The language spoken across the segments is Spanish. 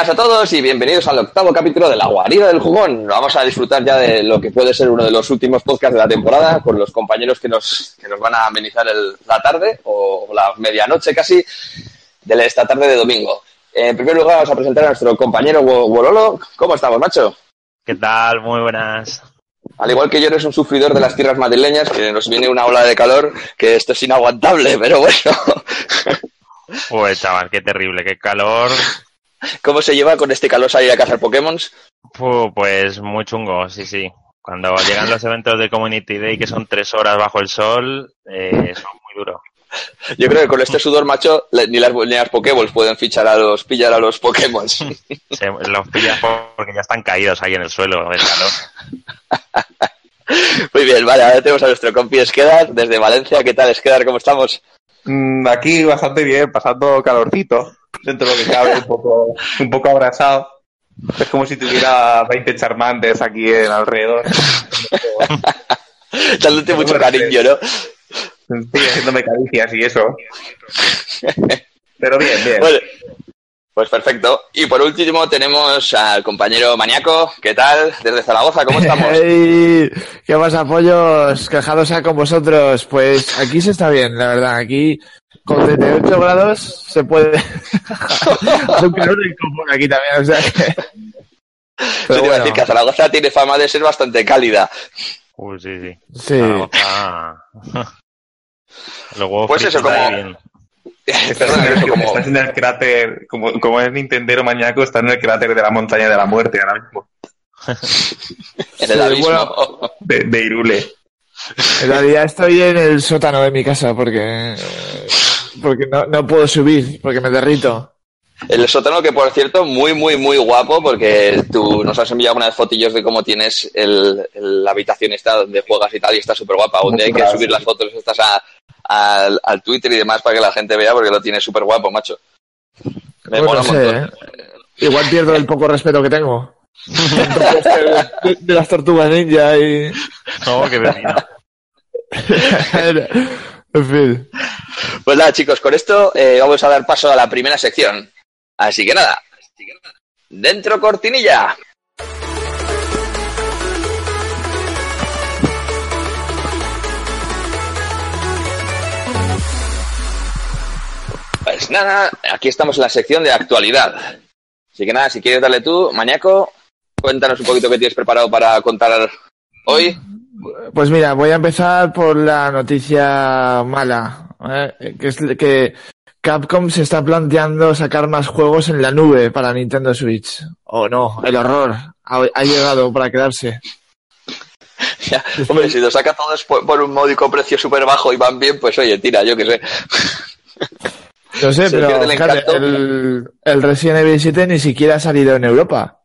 buenas a todos y bienvenidos al octavo capítulo de La Guarida del Jugón. Vamos a disfrutar ya de lo que puede ser uno de los últimos podcasts de la temporada con los compañeros que nos, que nos van a amenizar el- la tarde o la medianoche casi de esta tarde de domingo. En primer lugar vamos a presentar a nuestro compañero Wo- Wololo. ¿Cómo estamos, macho? ¿Qué tal? Muy buenas. Al igual que yo eres un sufridor de las tierras madrileñas, que nos viene una ola de calor que esto es inaguantable, pero bueno. Pues chaval, qué terrible, qué calor. ¿Cómo se lleva con este calor salir a cazar Pokémon? Pues muy chungo, sí, sí. Cuando llegan los eventos de Community Day, que son tres horas bajo el sol, eh, son muy duros. Yo creo que con este sudor, macho, ni las, ni las Pokéballs pueden fichar a los, pillar a los Pokémon. Se los pillas por- porque ya están caídos ahí en el suelo del calor. Muy bien, vale, ahora tenemos a nuestro compi Esquedar desde Valencia. ¿Qué tal, Esquedar? ¿Cómo estamos? Mm, Aquí bastante bien, pasando calorcito, dentro de lo que cabe, un poco, un poco abrazado. Es como si tuviera 20 charmantes aquí en alrededor. Dándote mucho cariño, ¿no? Sí, haciéndome caricias y eso. Pero bien, bien. Bueno, pues perfecto. Y por último tenemos al compañero Maniaco. ¿Qué tal? Desde Zaragoza, ¿cómo estamos? ¿Qué pasa, pollos? Quejados a con vosotros. Pues aquí se está bien, la verdad. Aquí con 38 grados se puede. Hace un calor del copón aquí también, o sea que. Yo te iba a decir que Zaragoza tiene fama de ser bastante cálida. Uy, sí, sí. sí. Zaragoza. Luego Pues eso, como- bien. Estás, Perdón, en eso como- estás en el cráter, como, como es Nintendero maníaco, está en el cráter de la montaña de la muerte ahora mismo. En el Sí, abismo. bueno. De, de Irule. En realidad estoy en el sótano de mi casa porque. Porque no, no puedo subir, porque me derrito. El sótano que, por cierto, muy, muy, muy guapo porque tú nos has enviado unas fotillos de cómo tienes el, el- la habitación esta donde juegas y tal y está súper guapa. Un día hay que subir las fotos estas a- al, al Twitter y demás para que la gente vea porque lo tiene súper guapo, macho. Me Bueno, mola un sé, montón. ¿eh? Igual pierdo el poco respeto que tengo. de, de las tortugas ninja y. No, qué vecino. En fin. Pues nada, chicos, con esto eh, vamos a dar paso a la primera sección. Así que nada, dentro cortinilla. Pues nada, aquí estamos en la sección de actualidad. Así que nada, si quieres darle tú, Mañaco, cuéntanos un poquito qué tienes preparado para contar hoy. Pues mira, voy a empezar por la noticia mala, ¿eh? que es que Capcom se está planteando sacar más juegos en la nube para Nintendo Switch. O no, el horror ha, ha llegado para quedarse. Ya, hombre, si lo saca todos por, por un módico precio súper bajo y van bien, pues oye, tira, yo qué sé. No sé, Se pero el el, el Resident Evil 7 ni siquiera ha salido en Europa.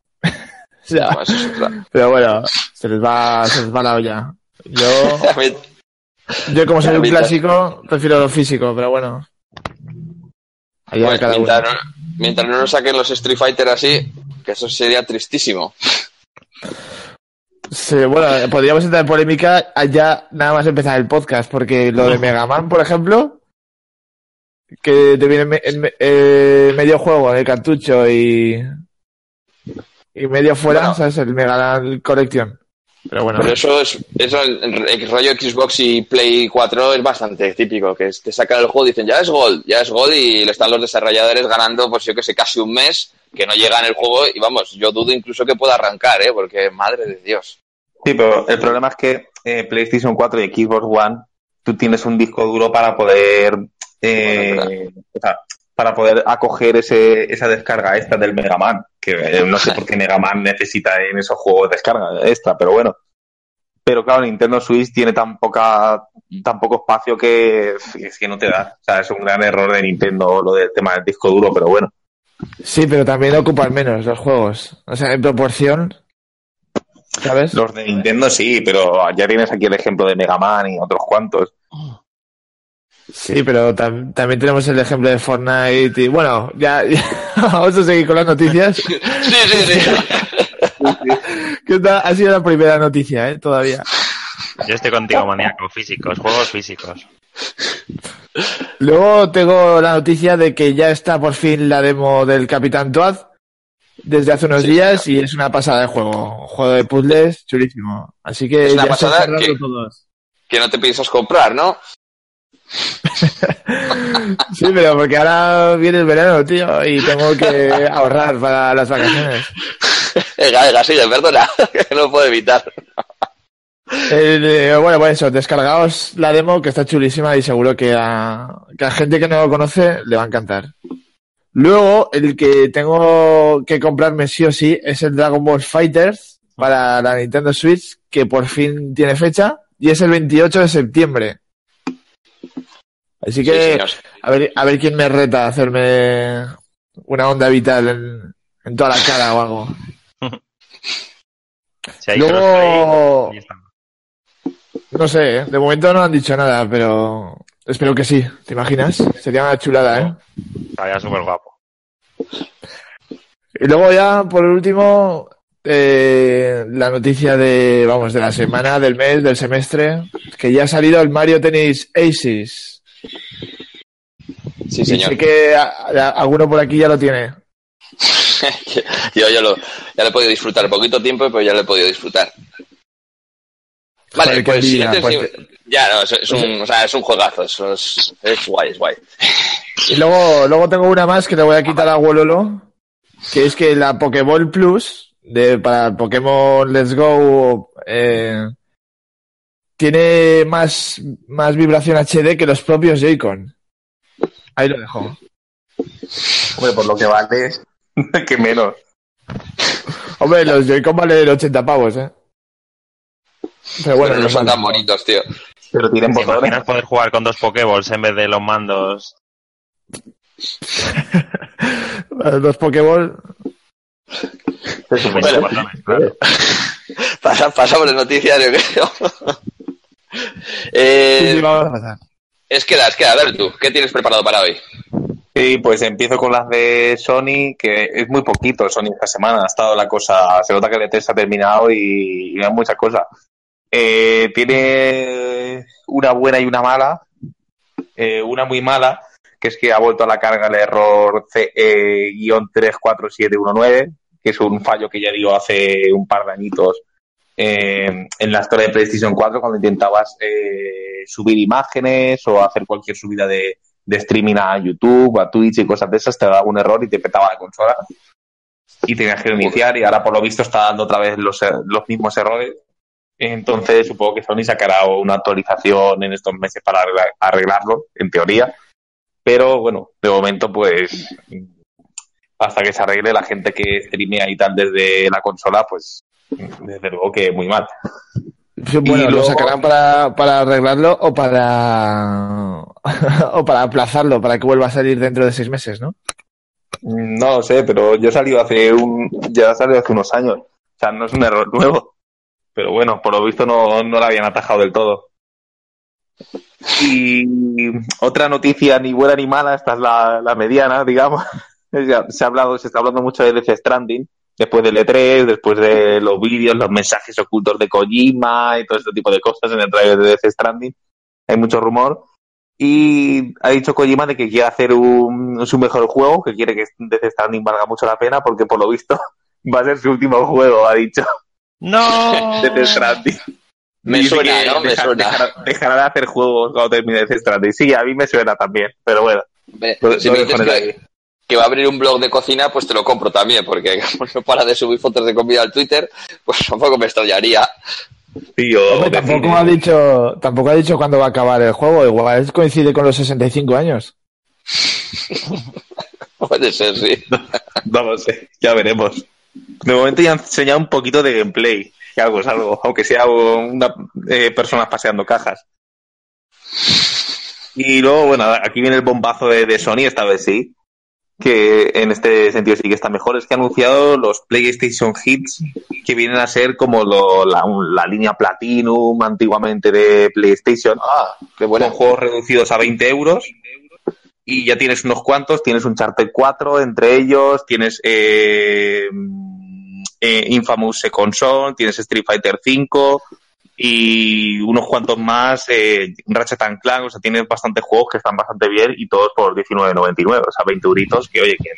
O sea, No, eso es otra. pero bueno, se les va, se les va la olla. Yo, yo como soy un clásico, prefiero lo físico, pero bueno. Allá cada uno. mientras, no, mientras no nos saquen los Street Fighter así, que eso sería tristísimo. Sí, bueno, podríamos entrar en polémica allá nada más empezar el podcast, porque lo de Mega Man, por ejemplo, que te viene me- en eh, medio juego en el cartucho y, y medio fuera, Bueno. ¿sabes? El Mega Collection. Pero bueno, Pero eso es, eso el, el rollo Xbox y Play 4 es bastante típico, que es- te sacan el juego y dicen ya es Gold, ya es Gold y le están los desarrolladores ganando, pues yo que sé, casi un mes que no llega en el juego y vamos, yo dudo incluso que pueda arrancar, ¿eh? Porque madre de Dios. Sí, pero el problema es que eh, PlayStation 4 y Xbox One, tú tienes un disco duro para poder, eh, Bueno, o sea, para poder acoger ese, esa descarga extra del Mega Man. Que eh, no sé por qué Mega Man necesita en esos juegos descarga extra, pero bueno. Pero claro, Nintendo Switch tiene tan poca, tan poco espacio que es que no te da. O sea, es un gran error de Nintendo lo del tema del disco duro, pero bueno. sí, pero también ocupan menos los juegos. O sea, en proporción, ¿sabes? Los de Nintendo sí, pero ya tienes aquí el ejemplo de Mega Man y otros cuantos. Sí, pero tam- también tenemos el ejemplo de Fortnite y bueno, ya, ya vamos a seguir con las noticias. Sí, sí, sí. Que ha sido la primera noticia, ¿eh? Todavía. Yo estoy contigo, maníaco. Físicos, juegos físicos. Luego tengo la noticia de que ya está por fin la demo del Capitán Toad. desde hace unos Sí, días y es una pasada de juego. Un juego de puzzles chulísimo. Así que Es una ya pasada todos. Que no te piensas comprar, ¿no? Sí, pero porque ahora viene el verano, tío, y tengo que ahorrar para las vacaciones. Venga, venga, sigue, perdona, que no puedo evitar. Eh, bueno, pues eso, descargaos la demo que está chulísima y seguro que a, que a gente que no lo conoce le va a encantar. Luego, el que tengo que comprarme sí o sí es el Dragon Ball Fighters para la Nintendo Switch, que por fin tiene fecha, y es el 28 de septiembre. Así Sí, que, a ver, a ver quién me reta a hacerme una onda vital en, en toda la cara o algo. Si hay Luego- está. No sé, ¿eh? de momento no han dicho nada, pero espero que sí. ¿Te imaginas? Sería una chulada, ¿eh? Estaría súper guapo. Y luego ya, por último, eh, la noticia de, vamos, de la semana, del mes, del semestre, que ya ha salido el Mario Tennis Aces. Sí, Y señor. sé que a- a- alguno por aquí ya lo tiene. Yo ya lo, ya lo he podido disfrutar. Poquito tiempo, pero ya lo he podido disfrutar. Vale, pues envidia, siguiente- pues ya, no, es, es un, o sea, es un juegazo, es, es guay, es guay. Y luego, luego tengo una más que le voy a quitar a Wololo, que es que la Pokéball Plus de, para Pokémon Let's Go eh, tiene más, más vibración HD que los propios Joy-Con. Ahí lo dejo. Hombre, por lo que vale, que menos. Hombre, los Joy-Con valen 80 pavos, ¿eh? Pero bueno, pero no los son vale. tan bonitos, tío. Pero tienen ¿Te botones. imaginas poder jugar con dos Pokéballs en vez de los mandos? Los Pokéball. Bueno, pasamos de noticias, yo creo. Eh, Sí, sí, vamos a pasar. es que es que a ver tú, ¿qué tienes preparado para hoy? Sí, pues empiezo con las de Sony, que es muy poquito Sony esta semana. Ha estado la cosa, se nota que el E3 ha terminado y, y hay muchas cosas. Eh, tiene una buena y una mala. Eh, una muy mala, que es que ha vuelto a la carga el error E CE-34719, que es un fallo que ya dio hace un par de añitos eh, en la historia de PlayStation 4 cuando intentabas eh, subir imágenes o hacer cualquier subida de, de streaming a YouTube, a Twitch y cosas de esas, te daba un error y te petaba la consola y tenías que iniciar y ahora por lo visto está dando otra vez los, los mismos errores. Entonces supongo que Sony sacará una actualización en estos meses para arregla- arreglarlo, en teoría. Pero bueno, de momento pues hasta que se arregle la gente que streamea y tal desde la consola, pues desde luego que muy mal. Sí, Bueno, Y lo sacarán para, para arreglarlo o para o para aplazarlo, para que vuelva a salir dentro de seis meses, ¿no? No lo sé, pero yo salió hace un, ya salió hace unos años. O sea, no es un error nuevo. Pero bueno, por lo visto no, no la habían atajado del todo. Y otra noticia ni buena ni mala, esta es la, la mediana, digamos. Se ha hablado, se está hablando mucho de Death Stranding, después del E3, después de los vídeos, los mensajes ocultos de Kojima y todo este tipo de cosas en el trailer de Death Stranding. Hay mucho rumor. Y ha dicho Kojima de que quiere hacer un, su mejor juego, que quiere que Death Stranding valga mucho la pena, porque por lo visto va a ser su último juego, ha dicho ¡No! Death Stranding. Me Dice suena, ¿no? Me deja- suena. Dejará, dejará de hacer juegos cuando termine Death Stranding. Sí, a mí me suena también, pero bueno. Me- si dices que. Que va a abrir un blog de cocina, pues te lo compro también, porque como no para de subir fotos de comida al Twitter, pues tampoco me extrañaría. Sí, o Hombre, tampoco ha dicho, tampoco ha dicho cuándo va a acabar el juego, igual coincide con los 65 años. Puede ser, sí. No lo sé, ya veremos. De momento ya han enseñado un poquito de gameplay, que algo es algo, aunque sea una eh, personas paseando cajas. Y luego, bueno, aquí viene el bombazo de, de Sony, esta vez sí, que en este sentido sí que está mejor, es que ha anunciado los PlayStation Hits, que vienen a ser como lo- la, la línea Platinum antiguamente de PlayStation, Ah, qué bueno. con juegos reducidos a 20 euros. Y ya tienes unos cuantos, tienes un Charter 4 entre ellos, tienes eh, eh, Infamous Second Son, tienes Street Fighter 5 y unos cuantos más, eh, Ratchet and Clank, o sea, tienes bastantes juegos que están bastante bien y todos por 19.99, o sea, 20 euritos, que oye, que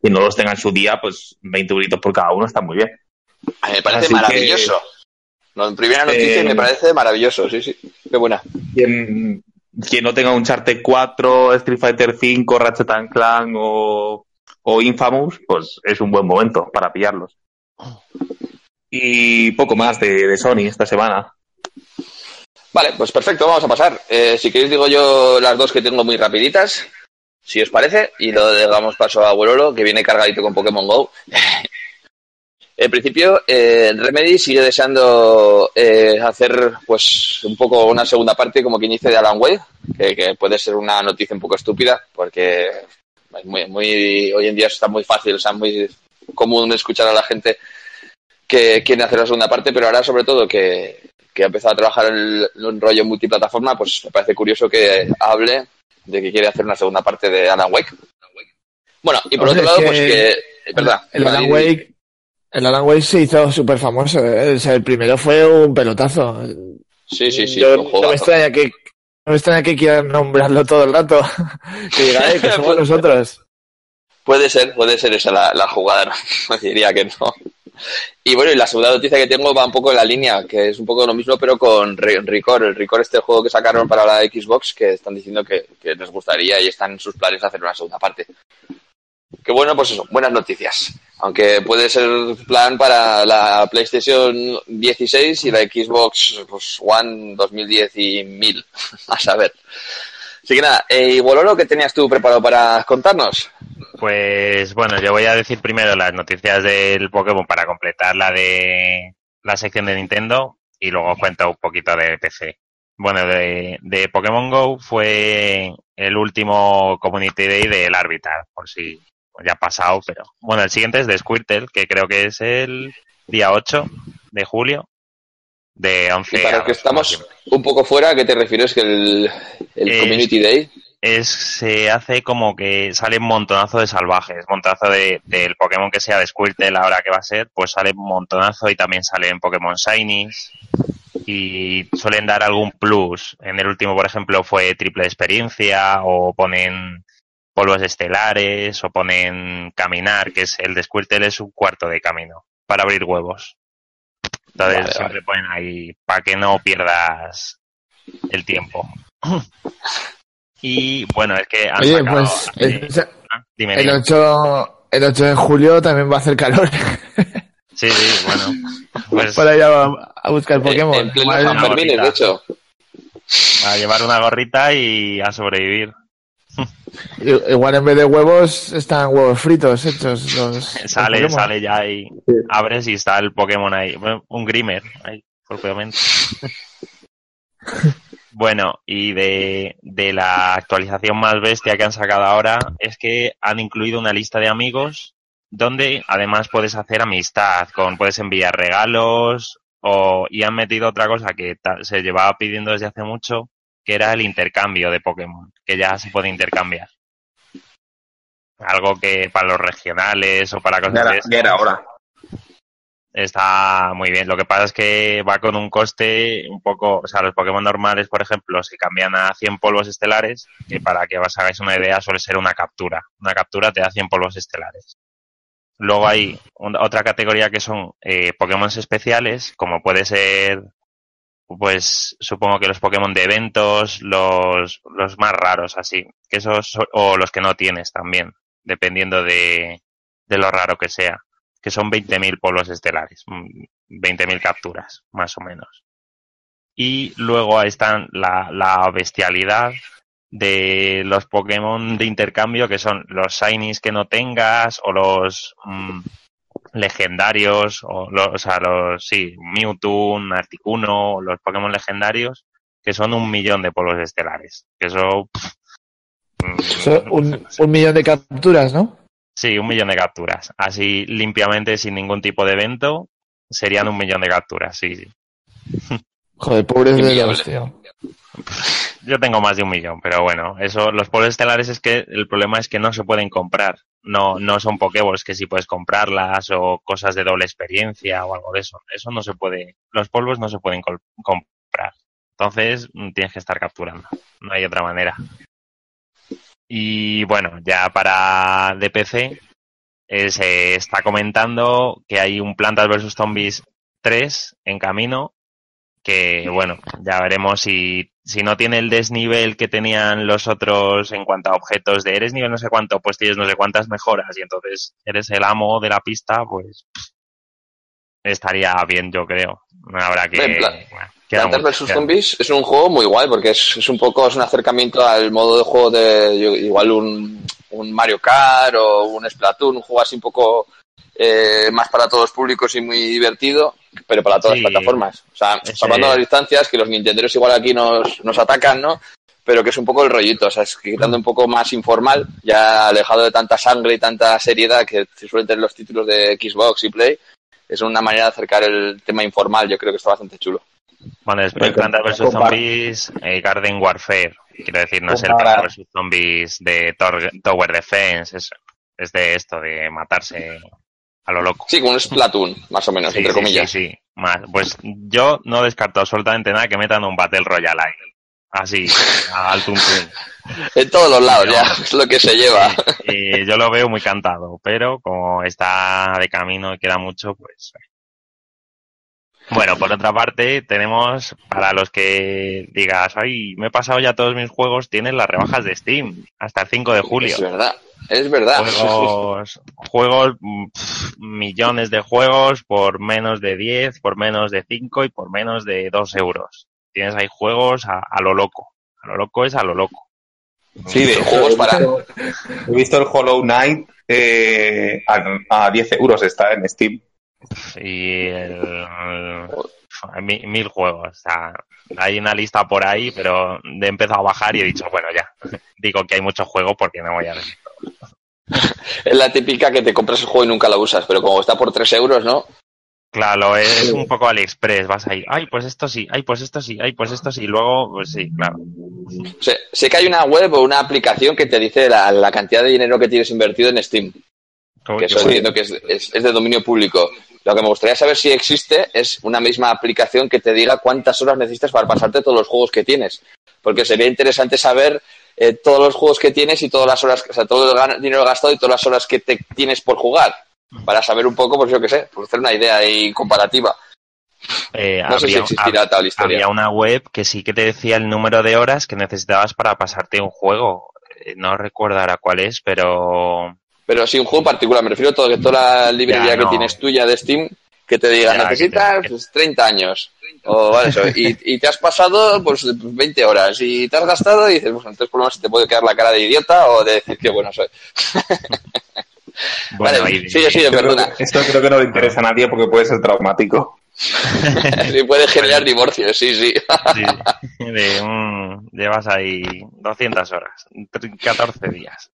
que no los tenga en su día, pues 20 euritos por cada uno está muy bien. A mí me parece Así que- maravilloso. No, en primera noticia Eh, me parece maravilloso, sí, sí. Qué buena. Quien, quien no tenga un Uncharted 4, Street Fighter 5, Ratchet and Clank o, o Infamous, pues es un buen momento para pillarlos. Y poco más de, de Sony esta semana. Vale, pues perfecto, vamos a pasar. Eh, si queréis digo yo las dos que tengo muy rapiditas, si os parece, y lo damos paso a Abuelolo, que viene cargadito con Pokémon GO. En principio, eh, Remedy sigue deseando eh, hacer pues un poco una segunda parte, como quien dice, de Alan Wake, que, puede ser una noticia un poco estúpida, porque muy, muy, hoy en día está muy fácil, o sea, muy común escuchar a la gente que quiere hacer la segunda parte, pero ahora sobre todo que, que ha empezado a trabajar en, un rollo multiplataforma, pues me parece curioso que hable de que quiere hacer una segunda parte de Alan Wake. Bueno, y por Hombre, otro lado, es pues que que... El Alan Wake, el Alan Wake se hizo súper famoso. ¿eh? O sea, el primero fue un pelotazo. Sí, sí, sí, Yo- no me extraña que no me extraña que quieran nombrarlo todo el rato. que diga, eh, que somos Pues- nosotros. Puede ser, puede ser esa la, la jugada, no diría que no. Y bueno, y la segunda noticia que tengo va un poco en la línea, que es un poco lo mismo, pero con Re- Record. El Record, este juego que sacaron para la Xbox, que están diciendo que, les gustaría y están en sus planes hacer una segunda parte. Que bueno, pues eso, buenas noticias. Aunque puede ser plan para la PlayStation 16 y la Xbox pues, One 2010 y 1000. A saber. Así que nada, eh, Bololo, ¿qué tenías tú preparado para contarnos? Pues bueno, yo voy a decir primero las noticias del Pokémon para completar la de la sección de Nintendo y luego os cuento un poquito de PC. Bueno, de, de Pokémon Go fue el último Community Day del Arbitar, por si ya ha pasado, pero bueno, el siguiente es de Squirtle, que creo que es el día 8 de julio, de 11 Y para a los que 2, como estamos un poco fuera, ¿a qué te refieres que el, el Es- Community Day? Es se hace como que sale un montonazo de salvajes, montonazo de, del Pokémon que sea de Squirtle ahora que va a ser, pues sale un montonazo y también salen Pokémon Shinies y suelen dar algún plus. En el último, por ejemplo, fue triple experiencia o ponen polvos estelares o ponen caminar, que es el de Squirtle es un cuarto de camino para abrir huevos. Entonces Vale, siempre ponen ahí para que no pierdas el tiempo. Y bueno, es que han Oye, sacado pues el, sea, Ah, dime, el dime. 8, el 8 de julio también va a hacer calor. Sí, sí, bueno. Pues Para ir a, a buscar Pokémon. en pleno San. Fermín, de hecho. a llevar una gorrita y a sobrevivir. Igual en vez de huevos están huevos fritos hechos. Los, los Sale, Pokémon. sale ya y abres y está el Pokémon ahí. Un Grimer ahí, propiamente. Bueno, y de, de la actualización más bestia que han sacado ahora es que han incluido una lista de amigos donde además puedes hacer amistad, con puedes enviar regalos o, y han metido otra cosa que ta- se llevaba pidiendo desde hace mucho, que era el intercambio de Pokémon, que ya se puede intercambiar. Algo que para los regionales o para cosas Ya de era, esas ya era hora. Está muy bien. Lo que pasa es que va con un coste un poco, o sea, los Pokémon normales, por ejemplo, se cambian a 100 polvos estelares, que para que os hagáis una idea suele ser una captura. Una captura te da 100 polvos estelares. Luego hay otra categoría que son eh, Pokémon especiales, como puede ser, pues supongo que los Pokémon de eventos, los, los más raros así, que esos, so- o los que no tienes también, dependiendo de, de lo raro que sea que son 20.000 polvos estelares, mm, 20.000 capturas, más o menos. Y luego están la, la bestialidad de los Pokémon de intercambio, que son los Shinies que no tengas, o los mm, legendarios, o los, o sea, los, sí, Mewtwo, Articuno, los Pokémon legendarios, que son un millón de polvos estelares. Que eso... pff, mm, un millón de capturas, ¿no? Sí, un millón de capturas. Así limpiamente, sin ningún tipo de evento, serían un millón de capturas, sí, sí. Joder, pobres de Inviable. los, tío. Yo tengo más de un millón, pero bueno, eso, los polvos estelares es que el problema es que no se pueden comprar. No, no son Pokéballs que sí puedes comprarlas o cosas de doble experiencia o algo de eso. Eso no se puede, los polvos no se pueden comprar. Entonces mm, tienes que estar capturando. No hay otra manera. Y bueno, ya para DPC, eh, se está comentando que hay un Plantas vs Zombies 3 en camino que bueno, ya veremos si, si no tiene el desnivel que tenían los otros en cuanto a objetos de eres nivel no sé cuánto, pues tienes no sé cuántas mejoras y entonces eres el amo de la pista, pues estaría bien, yo creo. Habrá que... Pla- bueno, Plantas vs Zombies es un juego muy guay porque es, es un poco es un acercamiento al modo de juego de yo- igual un, un Mario Kart o un Splatoon, un juego así un poco eh, más para todos los públicos y muy divertido, pero para todas Sí. las plataformas. O sea, Ese- salvando las distancias, que los nintenderos igual aquí nos, nos atacan, ¿no? Pero que es un poco el rollito, o sea, es quitando un poco más informal, ya alejado de tanta sangre y tanta seriedad que suelen tener los títulos de Xbox y Play, es una manera de acercar el tema informal, yo creo que está bastante chulo. Bueno, después Plantas vs Zombies, eh, Garden Warfare. Quiero decir, no es el Plantas vs Zombies de Tor- Tower Defense, es, es de esto, de matarse a lo loco. Sí, como un Splatoon, más o menos, Sí, entre sí, comillas. Sí, sí. Más, pues yo no descarto absolutamente nada que metan un Battle Royale ahí. Así, al tuntún. En todos los lados ya, es lo que se lleva. Y yo lo veo muy cantado, pero como está de camino y queda mucho, pues. Bueno, por otra parte, tenemos para los que digas, ay, me he pasado ya todos mis juegos, tienen las rebajas de Steam hasta el 5 de julio. Es verdad, es verdad. Juegos, millones de juegos por menos de 10, por menos de 5 y por menos de 2 euros. Tienes ahí juegos a, a lo loco. A lo loco es a lo loco. Sí, de juegos para- He visto el Hollow Knight eh, a, a 10 euros, está en Steam. Y el, mil juegos. O sea, hay una lista por ahí, pero he empezado a bajar y he dicho, bueno, ya. Digo que hay muchos juegos porque no voy a decir. Es la típica que te compras el juego y nunca lo usas, pero como está por 3 euros, ¿no? Claro, es un poco AliExpress. Vas ahí, ay, pues esto sí, ay, pues esto sí, ay, pues esto sí. Y luego, pues sí, claro. Sé, sé que hay una web o una aplicación que te dice la, la cantidad de dinero que tienes invertido en Steam, que eso entiendo que es, es- es de dominio público. Lo que me gustaría saber si existe es una misma aplicación que te diga cuántas horas necesitas para pasarte todos los juegos que tienes. Porque sería interesante saber eh, todos los juegos que tienes y todas las horas, o sea, todo el dinero gastado y todas las horas que te tienes por jugar. Para saber un poco, pues yo qué sé, por hacer una idea ahí comparativa. eh, No sé si habría- existirá tal historia. Había una web que sí que te decía el número de horas que necesitabas para pasarte un juego. Eh, No recuerdo ahora cuál es, pero Pero sí, un juego particular. Me refiero a todo, toda la librería Ya, que tienes tuya de Steam que te diga, Ya, que necesitas te- pues, 30 años. O vale, eso. Y, y te has pasado pues 20 horas. Y te has gastado y dices, pues entonces por lo menos te puede quedar la cara de idiota o de decir que bueno soy. bueno, vale, Esto creo, perdona. que- esto creo que no le interesa a nadie porque puede ser traumático. Sí, puede generar divorcios, sí, sí. sí, de un- llevas ahí 200 horas, 14 días.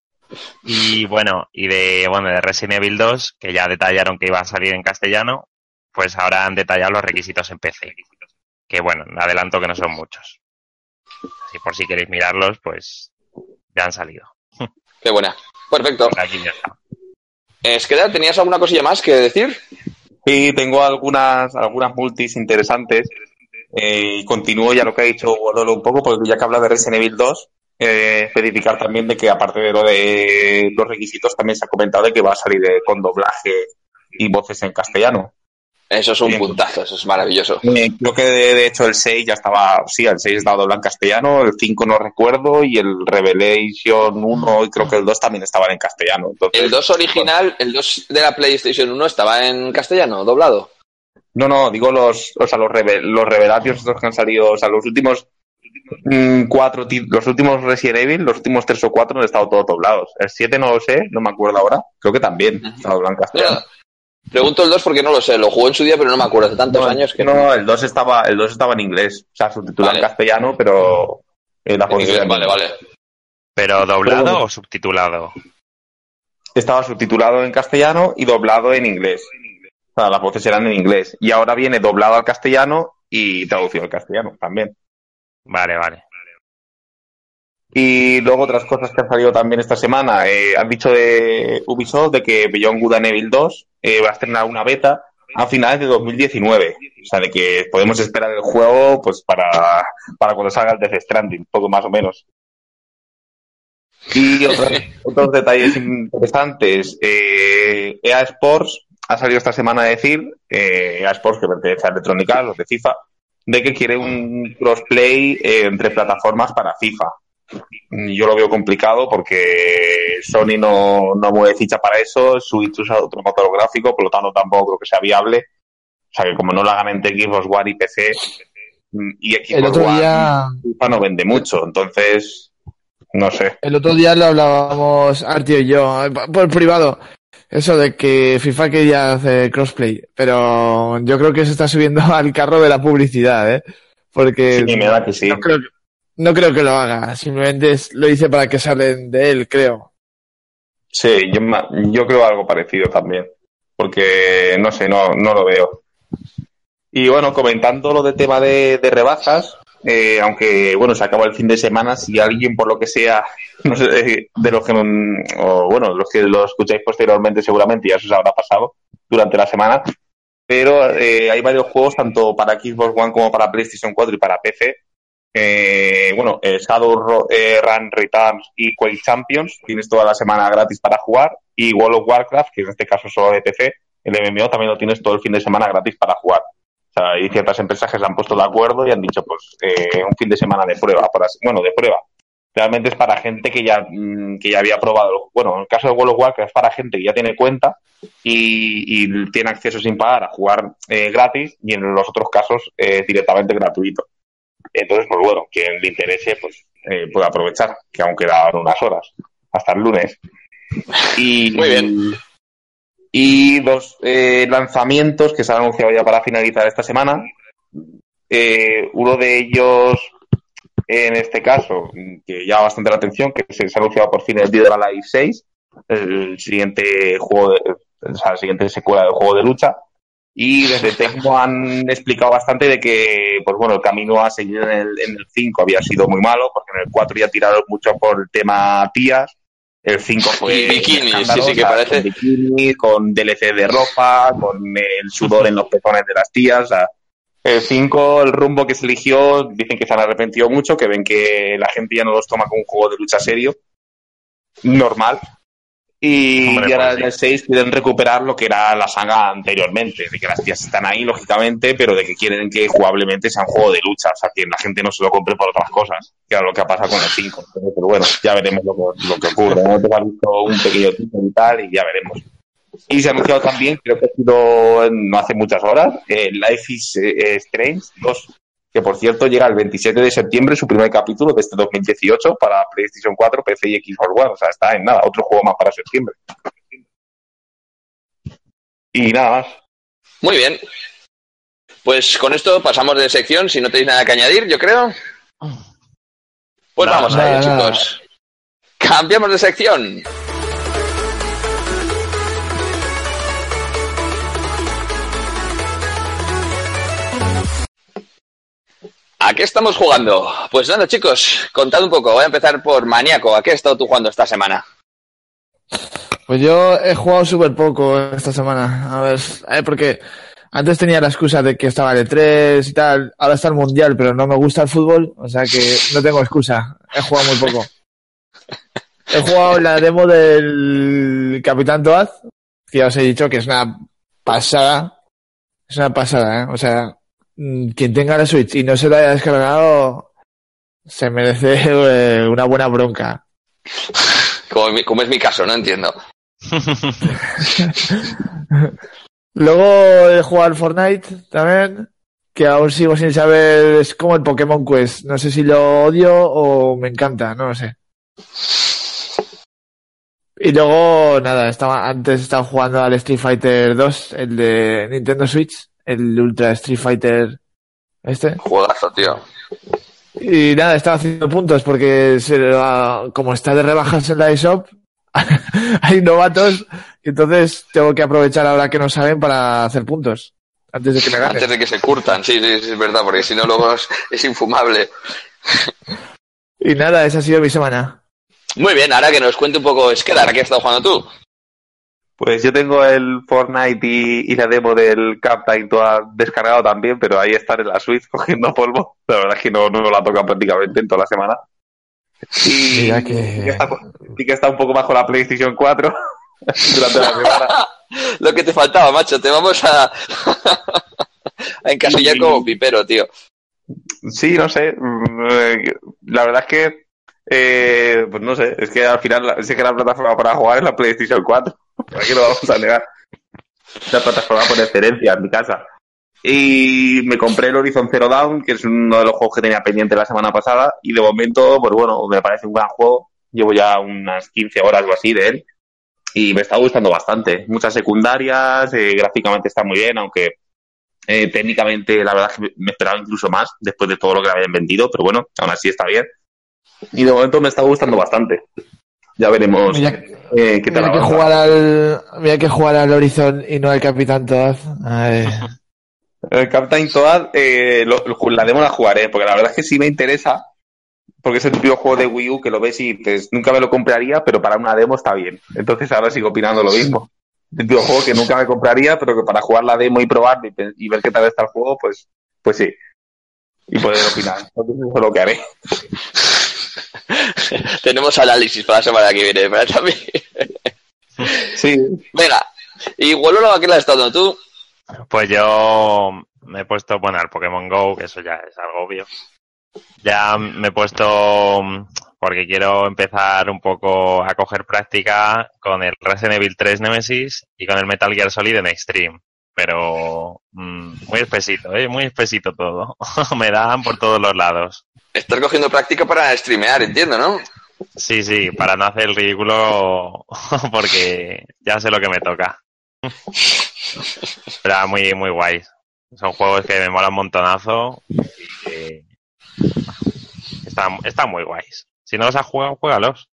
Y bueno, y de bueno de Resident Evil 2, que ya detallaron que iba a salir en castellano, pues ahora han detallado los requisitos en PC. Que bueno, adelanto que no son muchos. Así por si queréis mirarlos, pues ya han salido. Qué buena. Perfecto. Aquí ya está. Esqueda, ¿tenías alguna cosilla más que decir? Sí, tengo algunas, algunas multis interesantes. eh, y continúo ya lo que ha dicho Wololo un poco, porque ya que habla de Resident Evil 2, eh, especificar también de que aparte de lo de los requisitos, también se ha comentado de que va a salir eh, con doblaje y voces en castellano. Eso es un Bien. puntazo, eso es maravilloso. Eh, creo que de, de hecho el 6 ya estaba, sí, el 6 estaba doblado en castellano, el 5 no recuerdo y el Revelation 1 y creo que el 2 también estaban en castellano. Entonces, El 2 original, el 2 de la PlayStation 1 estaba en castellano, doblado. No, no, digo los, o sea, los, reve- los revelations estos que han salido, o sea, los últimos mm, cuatro, los últimos Resident Evil, los últimos tres o cuatro han estado todos doblados. El 7 no lo sé, no me acuerdo ahora, creo que también estaba doblado en castellano. No, pregunto el 2 porque no lo sé, lo jugué en su día, pero no me acuerdo, hace tantos No, años que no, el 2 estaba, el 2 estaba en inglés, o sea, subtitulado Vale. en castellano, pero la En voz inglés, era en vale, vale. ¿Pero doblado Pero- o subtitulado? Estaba subtitulado en castellano y doblado en inglés. O sea, las voces eran en inglés. Y ahora viene doblado al castellano y traducido al castellano también. Vale, vale. Y luego otras cosas que han salido también esta semana. Eh, han dicho de Ubisoft de que Beyond Good and Evil 2 eh, va a estrenar una beta a finales de 2019. O sea, de que podemos esperar el juego pues para, para cuando salga el Death Stranding, poco más o menos. Y otros, otros detalles interesantes. Eh, eh, EA Sports ha salido esta semana a decir, eh, EA Sports, que pertenece a Electronic Arts, los de FIFA, de que quiere un crossplay eh, entre plataformas para FIFA. Yo lo veo complicado porque Sony no, no mueve ficha para eso, Switch usa otro motor gráfico, por lo tanto tampoco creo que sea viable. O sea que como no lo hagan entre Xbox One y PC y Xbox El otro One, día, FIFA no vende mucho, entonces no sé. el otro día lo hablábamos Artio y yo, eh, por privado. Eso de que FIFA quería hacer crossplay, pero yo creo que se está subiendo al carro de la publicidad, ¿eh? Porque Sí, me da que sí. no, creo, no creo que lo haga, simplemente lo hice para que salen de él, creo. Sí, yo, yo creo algo parecido también, porque no sé, no, no lo veo. Y bueno, comentando lo de tema de, rebajas, eh, aunque bueno, se acaba el fin de semana, si alguien por lo que sea, no sé, de los que, o bueno, los que lo escucháis posteriormente seguramente ya se os habrá pasado durante la semana, pero eh, hay varios juegos tanto para Xbox One como para PlayStation 4 y para PC. Eh, bueno, eh, Shadow eh, Run Returns y Quake Champions, tienes toda la semana gratis para jugar, y World of Warcraft, que en este caso solo de PC, el MMO también lo tienes todo el fin de semana gratis para jugar. O sea, hay ciertas empresas que se han puesto de acuerdo y han dicho, pues, eh, un fin de semana de prueba, por así- bueno, de prueba. Realmente es para gente que ya, mm, que ya había probado. Bueno, en el caso de World of Warcraft es para gente que ya tiene cuenta y, y tiene acceso sin pagar a jugar eh, gratis y en los otros casos eh, directamente gratuito. Entonces, pues bueno, quien le interese, pues eh, puede aprovechar, que aún quedan unas horas, hasta el lunes. Y, Muy bien. Y dos eh, lanzamientos que se han anunciado ya para finalizar esta semana. Eh, uno de ellos, en este caso, que llama bastante la atención, que se, se ha anunciado por fin el Dead or Alive 6, el siguiente juego, de, o sea, la siguiente secuela del juego de lucha. Y desde Tecmo han explicado bastante de que, pues bueno, el camino a seguir en el, en el 5 había sido muy malo, porque en el 4 ya tiraron mucho por el tema tías. El 5 fue. Y bikini, sí, sí, que parece- Con bikini, con DLC de ropa, con el sudor en los pezones de las tías. O sea, el 5, el rumbo que se eligió, dicen que se han arrepentido mucho, que ven que la gente ya no los toma como un juego de lucha serio. Normal. Y, Hombre, y ahora pues en el 6 quieren recuperar lo que era la saga anteriormente, de que las tías están ahí, lógicamente, pero de que quieren que jugablemente sea un juego de lucha, o sea, que la gente no se lo compre por otras cosas, que era lo que ha pasado con el 5. Pero, bueno, ya veremos lo que, lo que ocurre. Un pequeño título y tal, y ya veremos. Y se ha anunciado también, creo que ha sido no hace muchas horas, eh, Life is eh, Strange 2, que por cierto llega el 27 de septiembre, su primer capítulo de este 2018 para PlayStation 4, PC y Xbox One. O sea, está en nada, otro juego más para septiembre. Y nada más. Muy bien. Pues con esto pasamos de sección, si no tenéis nada que añadir, yo creo. Pues Nada, vamos a ello, nada. chicos. Cambiamos de sección. ¿A qué estamos jugando? Pues nada, chicos, contad un poco. Voy a empezar por Maníaco. ¿A qué has estado tú jugando esta semana? Pues yo he jugado súper poco esta semana. A ver, ver, porque antes tenía la excusa de que estaba el E3 y tal. Ahora está el Mundial, pero no me gusta el fútbol. O sea que no tengo excusa. He jugado muy poco. He jugado la demo del Capitán Toad, que ya os he dicho que es una pasada. Es una pasada, ¿eh? O sea, quien tenga la Switch y no se la haya descargado, se merece eh, una buena bronca. Como es mi caso, no entiendo. Luego he jugado al Fortnite también, que aún sigo sin saber, es como el Pokémon Quest. No sé si lo odio o me encanta, no lo sé. Y luego, nada, estaba, antes estaba jugando al Street Fighter 2, el de Nintendo Switch, el Ultra Street Fighter este. Juegazo, tío. Y nada, estaba haciendo puntos porque se va- como está de rebajas en la eShop, hay novatos, y entonces tengo que aprovechar ahora que no saben para hacer puntos. Antes de que me ganen. Antes de que se curtan, sí, sí, sí, es verdad, porque si no luego es, es infumable. Y nada, esa ha sido mi semana. Muy bien, ahora que nos cuente un poco Esquedar, ¿a qué has estado jugando tú? Pues yo tengo el Fortnite y, y la demo del Captain toda descargado también, pero ahí estar en la Switch cogiendo polvo. La verdad es que no, no la toca prácticamente en toda la semana. Y Mira que- sí que está, sí que está un poco bajo la PlayStation 4 durante la semana. Lo que te faltaba, macho. Te vamos a, a encasillar como pipero, tío. Sí, no sé. mm, eh, La verdad es que, eh, pues no sé, es que al final sí que la plataforma para jugar es la PlayStation 4. ¿Para qué lo vamos a negar? La plataforma por excelencia en mi casa. Y me compré el Horizon Zero Dawn, que es uno de los juegos que tenía pendiente la semana pasada. Y de momento, pues bueno, me parece un gran juego. Llevo ya unas 15 horas o así de él. Y me está gustando bastante. Muchas secundarias, eh, gráficamente está muy bien, aunque eh, técnicamente, la verdad es que me esperaba incluso más después de todo lo que habían vendido, pero bueno, aún así está bien. Y de momento me está gustando bastante. Ya veremos Mira, eh, qué tal mira que jugar al, mira que jugar al Horizon y no al Capitán Toad. Ay. El Captain Toad, eh, lo- lo- la demo la jugaré, porque la verdad es que sí me interesa, porque es el típico juego de Wii U que lo ves y dices, nunca me lo compraría, pero para una demo está bien. Entonces ahora sigo opinando lo mismo. El típico juego que nunca me compraría, pero que para jugar la demo y probarlo y, y ver qué tal está el juego, pues, pues sí. Y poder opinar. Entonces eso es lo que haré. Tenemos análisis para la semana que viene, para también. Sí, Venga, y Wololo, ¿a qué le has estado dando tú? Pues yo me he puesto, bueno, al Pokémon Go, que eso ya es algo obvio. Ya me he puesto, porque quiero empezar un poco a coger práctica con el Resident Evil 3 Nemesis y con el Metal Gear Solid en Extreme. Pero muy espesito, ¿eh? Muy espesito todo. me dan por todos los lados. Estás cogiendo práctica para streamear, entiendo, ¿no? Sí, sí, para no hacer el ridículo, porque ya sé lo que me toca. Pero muy, muy guays. Son juegos que me molan un montonazo y que están, están muy guays. Si no los has jugado, juégalos.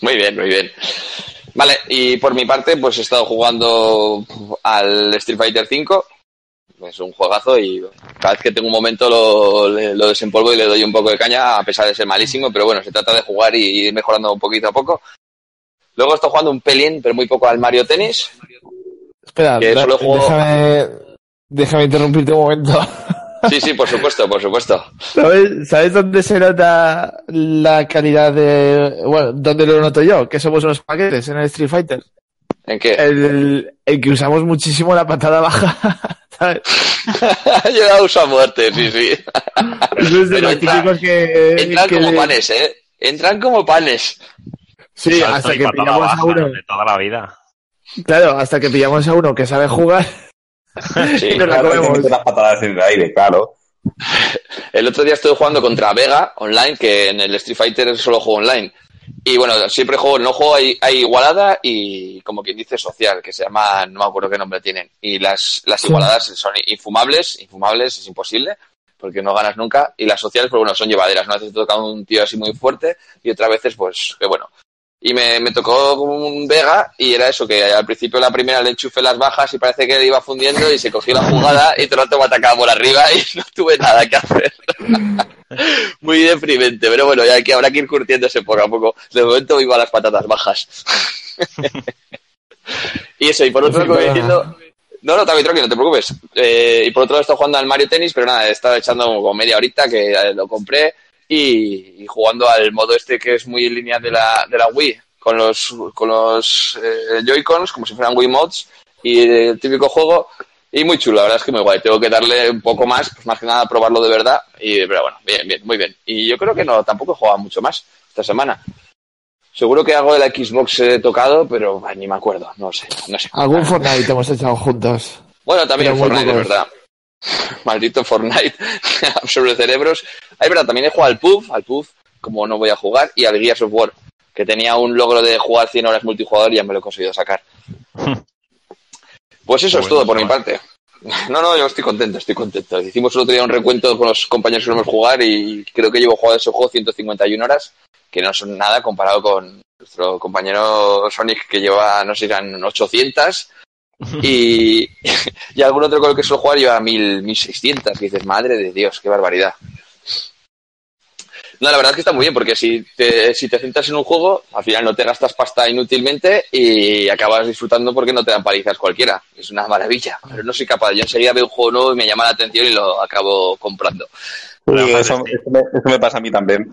Muy bien, muy bien. Vale, y por mi parte, pues he estado jugando al Street Fighter V. Es un juegazo y cada vez que tengo un momento lo, desempolvo y le doy un poco de caña, a pesar de ser malísimo, pero bueno, se trata de jugar y ir mejorando un poquito a poco. Luego estoy jugando un pelín, pero muy poco al Mario Tennis. Espera, Que solo juego- déjame, déjame interrumpirte un momento. Sí, sí, por supuesto, por supuesto. ¿Sabes, ¿Sabes dónde se nota la calidad de... Bueno, dónde lo noto yo? Que somos unos paquetes en el Street Fighter. ¿En qué? El, el que usamos muchísimo la patada baja. ¿Sabes? Yo la uso a muerte, sí, sí. Eso es de Pero los entra- típicos que... Entran que- como panes, ¿eh? Entran como panes. Sí, hasta que pillamos a uno. De toda la vida. Claro, hasta que pillamos a uno que sabe jugar. Sí, Nos la claro, que comemos. mete las patadas en el aire, claro. El otro día estuve jugando contra Vega online, que en el Street Fighter solo juego online. Y bueno, siempre juego, no juego hay, hay igualada y como quien dice social, que se llama, no me acuerdo qué nombre tienen. Y las, las igualadas son infumables, infumables, es imposible, porque no ganas nunca. Y las sociales, pues bueno, son llevaderas. ¿no? A veces te toca un tío así muy fuerte y otras veces, pues, que bueno. Y me, me tocó un Vega y era eso, que al principio la primera le enchufé las bajas y parece que iba fundiendo y se cogió la jugada y todo el rato me atacaba por arriba y no tuve nada que hacer. Muy deprimente, pero bueno, ya que habrá que ir curtiéndose poco a poco. De momento vivo a las patatas bajas. y eso, y por otro lado. No, no, tranqui, tranqui, no te preocupes. Eh, y por otro lado, estoy jugando al Mario Tennis, pero nada, he estado echando como media horita que eh, lo compré y, y jugando al modo este que es muy línea de la, de la Wii, con los, con los eh, Joy-Cons, como si fueran Wii Mods, y el típico juego. Y muy chulo, la verdad es que muy guay. Tengo que darle un poco más, pues más que nada probarlo de verdad. Y, pero bueno, bien, bien, muy bien. Y yo creo que no, tampoco he jugado mucho más esta semana. Seguro que algo de la Xbox he tocado, pero ay, ni me acuerdo, no sé, no sé. Algún Fortnite hemos echado juntos. Bueno, también Fortnite, es verdad. Maldito Fortnite, sobre cerebros. Ay, verdad, también he jugado al PUF, al PUF, como no voy a jugar, y al Gears of War, que tenía un logro de jugar 100 horas multijugador y ya me lo he conseguido sacar. Pues eso es todo bueno, por mi parte. No, no, yo estoy contento, estoy contento. Hicimos el otro día un recuento con los compañeros que solemos jugar y creo que llevo jugado ese juego 151 horas, que no son nada comparado con nuestro compañero Sonic que lleva, no sé, eran 800 y, y algún otro con el que suelo jugar lleva 1000, 1600, que dices, madre de Dios, qué barbaridad. No, la verdad es que está muy bien, porque si te, si te centras en un juego, al final no te gastas pasta inútilmente y acabas disfrutando porque no te dan palizas cualquiera. Es una maravilla, pero no soy capaz. Yo enseguida veo un juego nuevo y me llama la atención y lo acabo comprando. Eso, me, eso me pasa a mí también.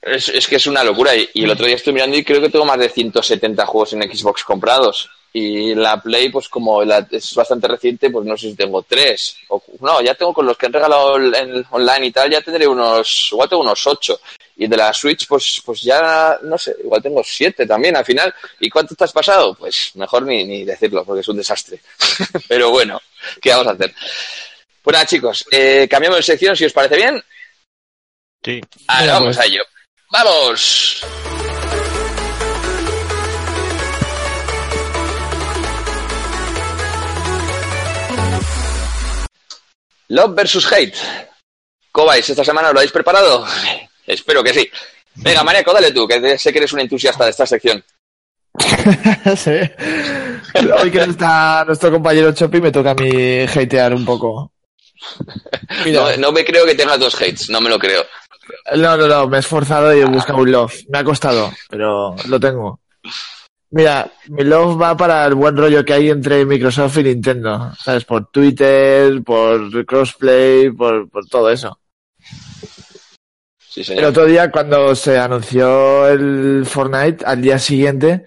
Es, es que es una locura. Y, y el otro día estoy mirando y creo que tengo más de 170 juegos en Xbox comprados. Y la Play, pues como la- es bastante reciente, pues no sé si tengo tres. O, no, ya tengo con los que han regalado en el online y tal, ya tendré unos, igual tengo unos ocho. Y de la Switch, pues, pues ya, no sé, igual tengo siete también al final. ¿Y cuánto te has pasado? Pues mejor ni, ni decirlo, porque es un desastre. Pero bueno, ¿qué vamos a hacer? Pues nada, chicos, eh, cambiamos de sección si os parece bien. Sí. Ahora vamos pues. a ello. ¡Vamos! Love versus Hate. ¿Cómo vais? ¿Esta semana lo habéis preparado? Espero que sí. Venga, Mariaco, dale tú, que sé que eres un entusiasta de esta sección. Sí. Hoy que no está nuestro compañero Chopi, me toca a mí hatear un poco. Mira, No, no me creo que tengas dos hates, no me lo creo. no, no, no, me he esforzado y he buscado un love. Me ha costado, pero lo tengo. Mira, mi love va para el buen rollo que hay entre Microsoft y Nintendo. ¿Sabes? Por Twitter, por crossplay, por, por todo eso. Sí, El señor. otro día, cuando se anunció el Fortnite, al día siguiente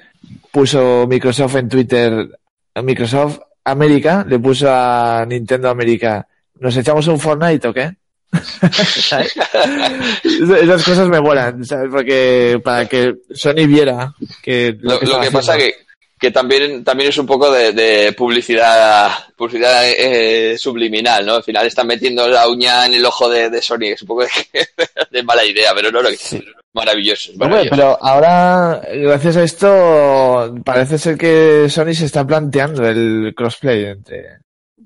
puso Microsoft en Twitter, Microsoft América, le puso a Nintendo América, ¿nos echamos un Fortnite o qué? ¿Sabes? Esas cosas me molan, ¿sabes? Porque para que Sony viera que Lo, lo que estaba pasa haciendo. que, que también, también es un poco de, de publicidad, publicidad eh, subliminal, ¿no? Al final están metiendo la uña en el ojo de, de Sony, es un poco de, de mala idea, pero no, no, maravilloso, es Hombre, maravilloso. pero ahora, gracias a esto, parece ser que Sony se está planteando el crossplay entre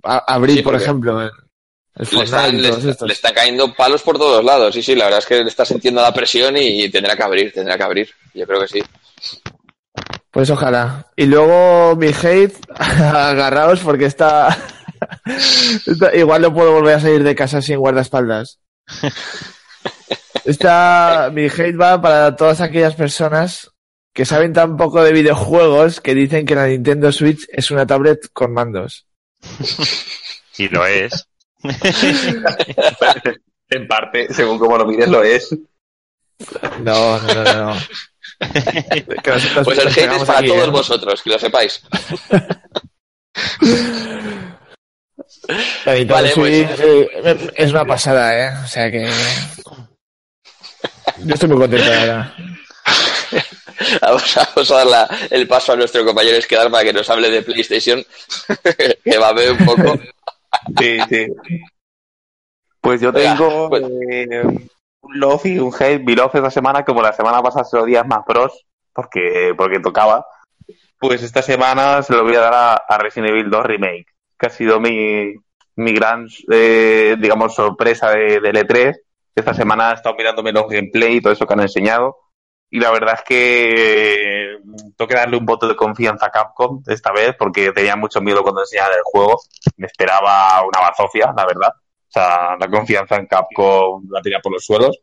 a- abrir, Sí, por ejemplo, el, Le y le, están cayendo palos por todos lados, sí, sí, la verdad es que le está sintiendo la presión y tendrá que abrir, tendrá que abrir, yo creo que sí. Pues ojalá. Y luego mi hate, agarraos porque está... está- Igual no puedo volver a salir de casa sin guardaespaldas. Esta, mi hate va para todas aquellas personas que saben tan poco de videojuegos que dicen que la Nintendo Switch es una tablet con mandos. Y lo es. En parte, según como lo mires, lo es. No, no, no, no. Pues el hate es para aquí, todos ¿eh? vosotros, que lo sepáis. Vale, pues- eh, es una pasada, ¿eh? O sea que... Yo estoy muy contento, la verdad. Vamos, vamos a dar la- el paso a nuestro compañero Esquedar para que nos hable de PlayStation, que va a ver un poco. Sí, sí. Pues yo tengo pues- eh, un love y un hate. Mi love esta semana, como la semana pasada se lo di a Smash Bros. Porque, porque tocaba. Pues esta semana se lo voy a dar a, a Resident Evil 2 Remake, que ha sido mi, mi gran, eh, digamos, sorpresa de, del E3. Esta semana he estado mirándome los gameplay y todo eso que han enseñado. Y la verdad es que eh, tengo que darle un voto de confianza a Capcom esta vez, porque tenía mucho miedo cuando enseñaban el juego. Me esperaba una bazofia, la verdad. O sea, la confianza en Capcom la tenía por los suelos.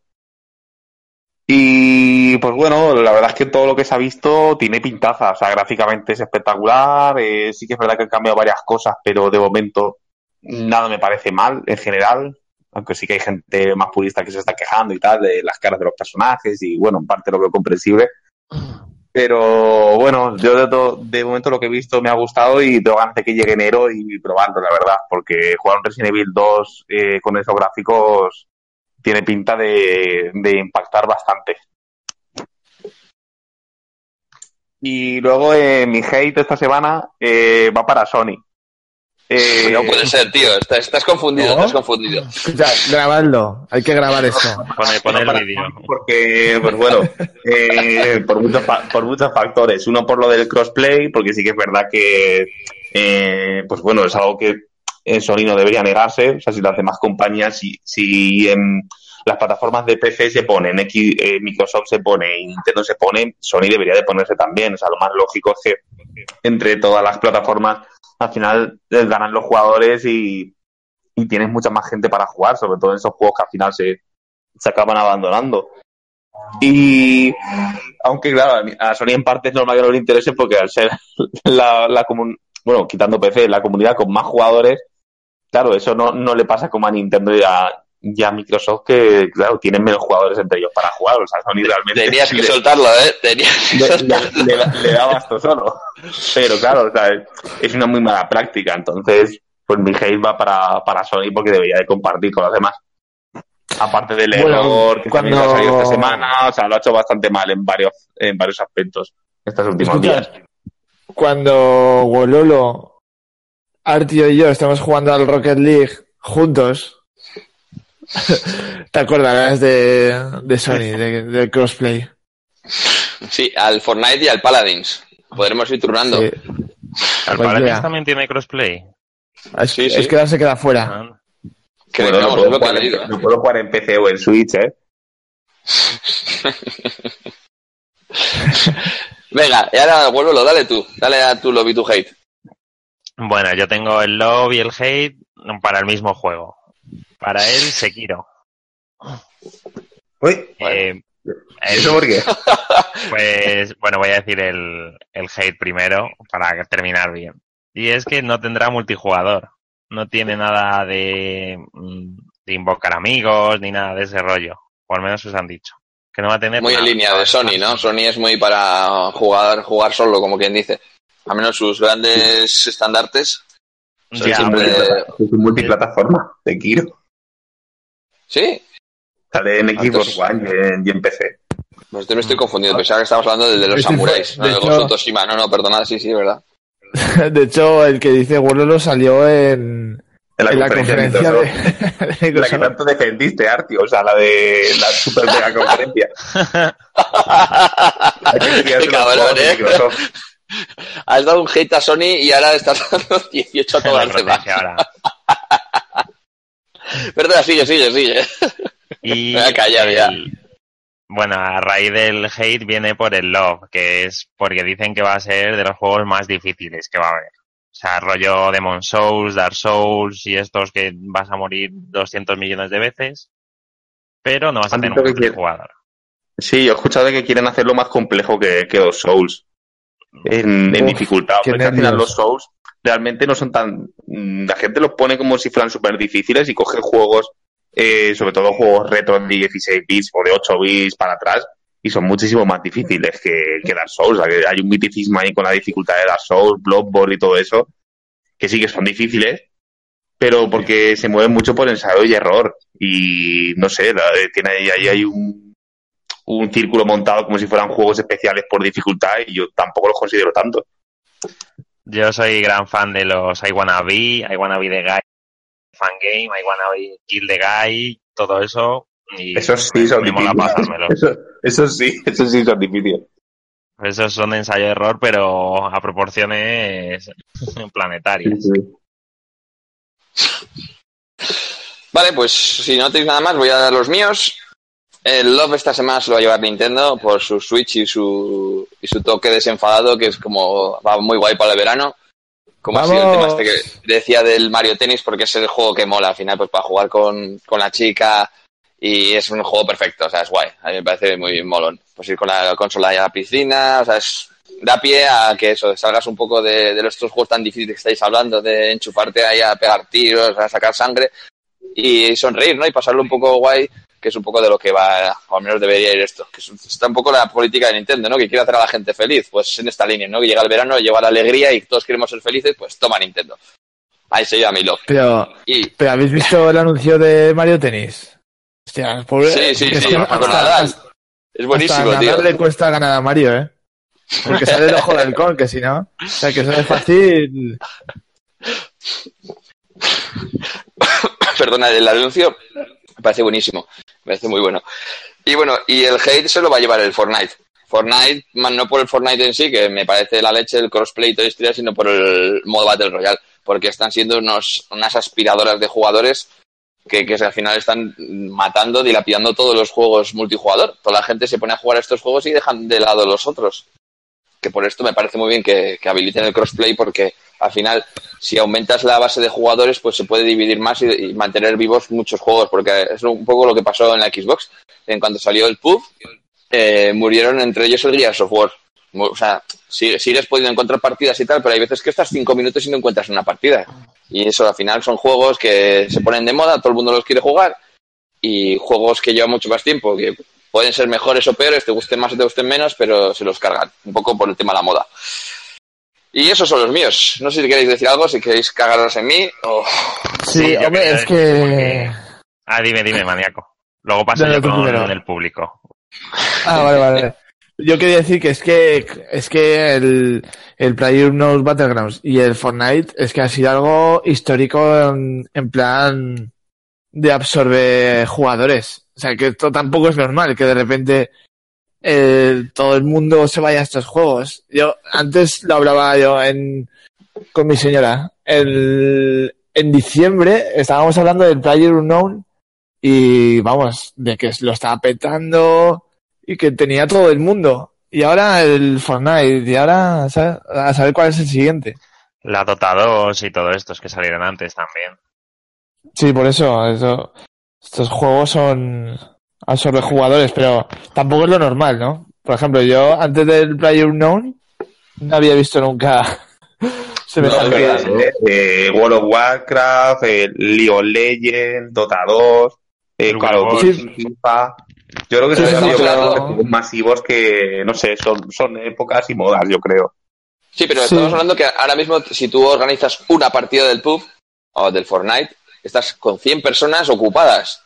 Y pues bueno, la verdad es que todo lo que se ha visto tiene pintaza. O sea, gráficamente es espectacular. eh, sí que es verdad que han cambiado varias cosas, pero de momento nada me parece mal en general. Aunque sí que hay gente más purista que se está quejando y tal de las caras de los personajes. Y bueno, en parte lo veo comprensible. Pero bueno, yo de, to- de momento lo que he visto me ha gustado y tengo ganas de que llegue enero y probarlo, la verdad, porque jugar un Resident Evil 2 eh, con esos gráficos tiene pinta de, de impactar bastante. Y luego eh, mi hate esta semana eh, va para Sony. Eh, No puede ser, tío, estás, estás confundido, ¿No? estás confundido. Escucha, grabadlo. Hay que grabar esto. Pone, pone para el vídeo. Porque, pues bueno, eh, por, muchos, fa- por muchos factores. Uno por lo del crossplay, porque sí que es verdad que, eh, pues bueno, es algo que en Sony no debería negarse. O sea, si las demás compañías, si, si en las plataformas de PC se ponen, X, eh, Microsoft se pone y Nintendo se pone, Sony debería de ponerse también. O sea, lo más lógico es que entre todas las plataformas al final les ganan los jugadores y, y tienes mucha más gente para jugar, sobre todo en esos juegos que al final se, se acaban abandonando. Y aunque claro, a Sony en parte es normal que no le interese porque al ser la, la bueno, quitando PC, la comunidad con más jugadores, claro, eso no, no le pasa como a Nintendo y a, ya Microsoft que, claro, tienen menos jugadores entre ellos para jugar. O sea, Sony realmente... Tenías que le- soltarlo, ¿eh? Tenías que le, soltarlo. le- le- le daba esto solo. Pero claro, o sea, es una muy mala práctica. Entonces, pues mi hate va para, para Sony porque debería de compartir con los demás. Aparte del Bueno, error que cuando- ha salido esta semana, o sea, lo ha hecho bastante mal en varios, en varios aspectos estos últimos Escucha, días. Cuando Wololo, Artio y yo estamos jugando al Rocket League juntos, te acordarás de, de Sony, de- crossplay. Sí, al Fortnite y al Paladins. Podremos ir turnando. Sí. ¿El Pues Paladins también tiene crossplay? Es, Sí, sí. es que ahora se queda fuera. Ah, Bueno, es puedo jugar, en, ¿eh? lo puedo jugar en PC o en Switch, ¿eh? Venga, y ahora vuélvelo, dale tú. Dale a tu lobby to hate. Bueno, yo tengo el love y el hate para el mismo juego. Para él, Sekiro. Uy, Eh, el- ¿eso por qué? Pues bueno, voy a decir el, el hate primero para terminar bien. Y es que no tendrá multijugador. No tiene nada de, mm, de invocar amigos ni nada de ese rollo. O al menos os han dicho. Que no va a tener Muy en línea de Sony, ¿no? Sony es muy para jugar, jugar solo, como quien dice. A menos sus grandes estandartes. Ya, siempre- Es un multiplataforma Kiro. Sí, Sale en Xbox One y en, y en PC. pues me estoy confundiendo. Pensaba que estábamos hablando del de los samuráis, no de hecho- Tsushima. No, no, perdonad, sí, sí, verdad. De hecho, el que dice Wololo salió en, En la en la conferencia, conferencia de La que tanto defendiste, Artio, o sea, la de la super mega conferencia. Los Cabrón, ¿eh? Microsoft. Has dado un hate a Sony y ahora estás dando 18 a todas las demás. ahora. Perdona, sigue, sigue, sigue. Y Me voy a callar ya. el- Bueno, a raíz del hate viene por el love, que es porque dicen que va a ser de los juegos más difíciles que va a haber. O sea, rollo Demon Souls, Dark Souls y estos que vas a morir 200 millones de veces, pero no vas a tener un multijugador. Sí, yo he escuchado que quieren hacerlo más complejo que, que los Souls. En, dificultad. Porque al final los Souls realmente no son tan. mm, La gente los pone como si fueran súper difíciles y coge juegos, eh, sobre todo juegos retro de 16 bits o de 8 bits para atrás, y son muchísimo más difíciles que, que Dark Souls. Hay un miticismo ahí con la dificultad de Dark Souls, Bloodborne y todo eso, que sí que son difíciles, pero porque se mueven mucho por ensayo y error. Y no sé, eh, tiene ahí, ahí hay un, un círculo montado como si fueran juegos especiales por dificultad y yo tampoco los considero tanto. Yo soy gran fan de los I Wanna Be, I Wanna Be the Guy, Fan Game, I Wanna Be Kill the Guy, todo eso. Y Esos sí son difíciles. Eso, eso sí, eso sí son difíciles. Esos son ensayo-error, pero a proporciones planetarias. Vale, pues si no tenéis nada más, voy a dar los míos. El Love esta semana se lo va a llevar Nintendo por su Switch y su, y su toque desenfadado, que es como va muy guay para el verano. Como ha sido el tema Vamos. este que decía del Mario Tennis, porque es el juego que mola al final, pues para jugar con, con la chica y es un juego perfecto, o sea, es guay. A mí me parece muy molón. Pues ir con la consola ahí a la piscina, o sea, es, da pie a que eso, salgas un poco de, de estos juegos tan difíciles que estáis hablando, de enchufarte ahí a pegar tiros, a sacar sangre y sonreír, ¿no? Y pasarlo un poco guay, que es un poco de lo que va, o al menos debería ir esto, que es- está un poco la política de Nintendo, ¿no? Que quiere hacer a la gente feliz, pues en esta línea, ¿no? Que llega el verano, lleva la alegría y todos queremos ser felices, pues toma Nintendo. Ahí se llama mi love. Pero, Y pero ¿habéis visto el anuncio de Mario Tennis? Hostia, pobre. sí, sí, es sí, que hasta- Nadal. Es buenísimo, hasta tío. Nadal le cuesta ganar a Mario, ¿eh? Porque sale el ojo del con, que si no. O sea, que eso es fácil. Perdona, el anuncio parece buenísimo, me parece muy bueno. Y bueno, y el hate se lo va a llevar el Fortnite. Fortnite, no por el Fortnite en sí, que me parece la leche, el crossplay y toda historia, sino por el modo Battle Royale, porque están siendo unos, unas aspiradoras de jugadores que, que al final están matando, dilapidando todos los juegos multijugador. Toda la gente se pone a jugar a estos juegos y dejan de lado los otros. Que por esto me parece muy bien que, habiliten el crossplay, porque al final si aumentas la base de jugadores, pues se puede dividir más y, mantener vivos muchos juegos, porque es un poco lo que pasó en la Xbox. En cuanto salió el PUB, eh, murieron entre ellos el Gears of War. O sea, si- sigues pudiendo encontrar partidas y tal, pero hay veces que estás cinco minutos y no encuentras una partida. Y eso al final son juegos que se ponen de moda, todo el mundo los quiere jugar y juegos que llevan mucho más tiempo, que pueden ser mejores o peores, te gusten más o te gusten menos, pero se los cargan, un poco por el tema de la moda. Y esos son los míos. No sé si queréis decir algo, si queréis cagaros en mí o... Sí, hombre, es que-. Ah, dime, dime, maníaco. Luego paso Dale yo con primero. el público. Ah, vale, vale. Yo quería decir que es que es que el, el PlayerUnknown's Battlegrounds y el Fortnite es que ha sido algo histórico en, en plan de absorber jugadores. O sea, que esto tampoco es normal que de repente eh, todo el mundo se vaya a estos juegos. Yo antes lo hablaba yo en, con mi señora. El, en diciembre estábamos hablando del PlayerUnknown y vamos, de que lo estaba petando y que tenía todo el mundo. Y ahora el Fortnite, y ahora a saber cuál es el siguiente. La Dota 2 y todo estos que salieron antes también. Sí, por eso, eso estos juegos son absorbe jugadores, pero tampoco es lo normal, ¿no? Por ejemplo, yo antes del PlayerUnknown no había visto nunca semejante. Es verdad, ¿eh? Eh, World of Warcraft, eh, League of Legends, Dota 2, eh, El Call of Duty, FIFA. Yo creo que Sí, son sí, juegos masivos que, no sé, son, son épocas y modas, yo creo. Sí, pero Sí. estamos hablando que ahora mismo si tú organizas una partida del PUB o del Fortnite, estás con 100 personas ocupadas.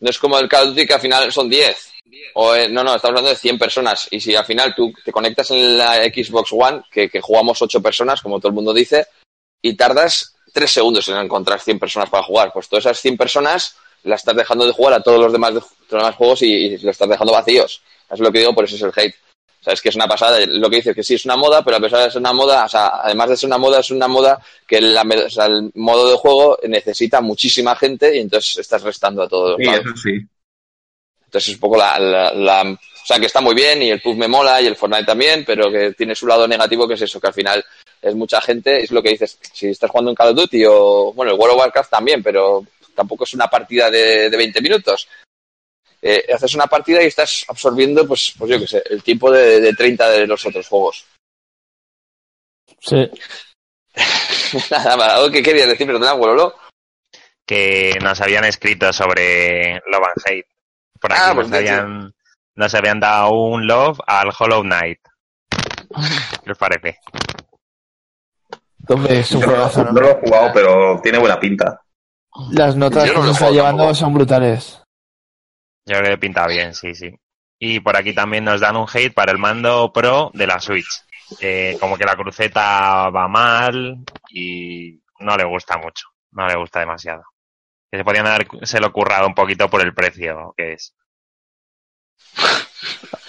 No es como el Call of Duty que al final son 10. O, eh, no, no, estamos hablando de 100 personas. Y si al final tú te conectas en la Xbox One, que, jugamos 8 personas, como todo el mundo dice, y tardas 3 segundos en encontrar 100 personas para jugar, pues todas esas 100 personas las estás dejando de jugar a todos los demás, juegos y, y los estás dejando vacíos. Es lo que digo, por eso es el hate. O sea, es que es una pasada. Lo que dices que sí es una moda, pero a pesar de ser una moda, o sea, además de ser una moda, es una moda que la, o sea, el modo de juego necesita muchísima gente y entonces estás restando a todos. Sí, eso sí. Entonces es un poco la, la- la- O sea, que está muy bien y el PUB me mola y el Fortnite también, pero que tiene su lado negativo que es eso, que al final es mucha gente, es lo que dices, si estás jugando en Call of Duty o, bueno, el World of Warcraft también, pero tampoco es una partida de, de 20 minutos. Eh, haces una partida y estás absorbiendo, pues, pues yo qué sé, el tiempo de, de 30 de los otros juegos. Sí. Nada más, ¿algo que querías decir, perdona, Wololo? Que nos habían escrito sobre Love and Hate. Por aquí Ah, pues nos, habían, nos habían dado un love al Hollow Knight. ¿Qué os parece? Hombre, es un juegazo, no, lo he jugado, pero tiene buena pinta. Las notas Yo que no se lo está llevando tampoco. son brutales. Yo creo que pinta bien, sí, sí. Y por aquí también nos dan un hate para el mando Pro de la Switch. Eh, como que la cruceta va mal y no le gusta mucho. No le gusta demasiado. Que se podían haberse currado un poquito por el precio que es.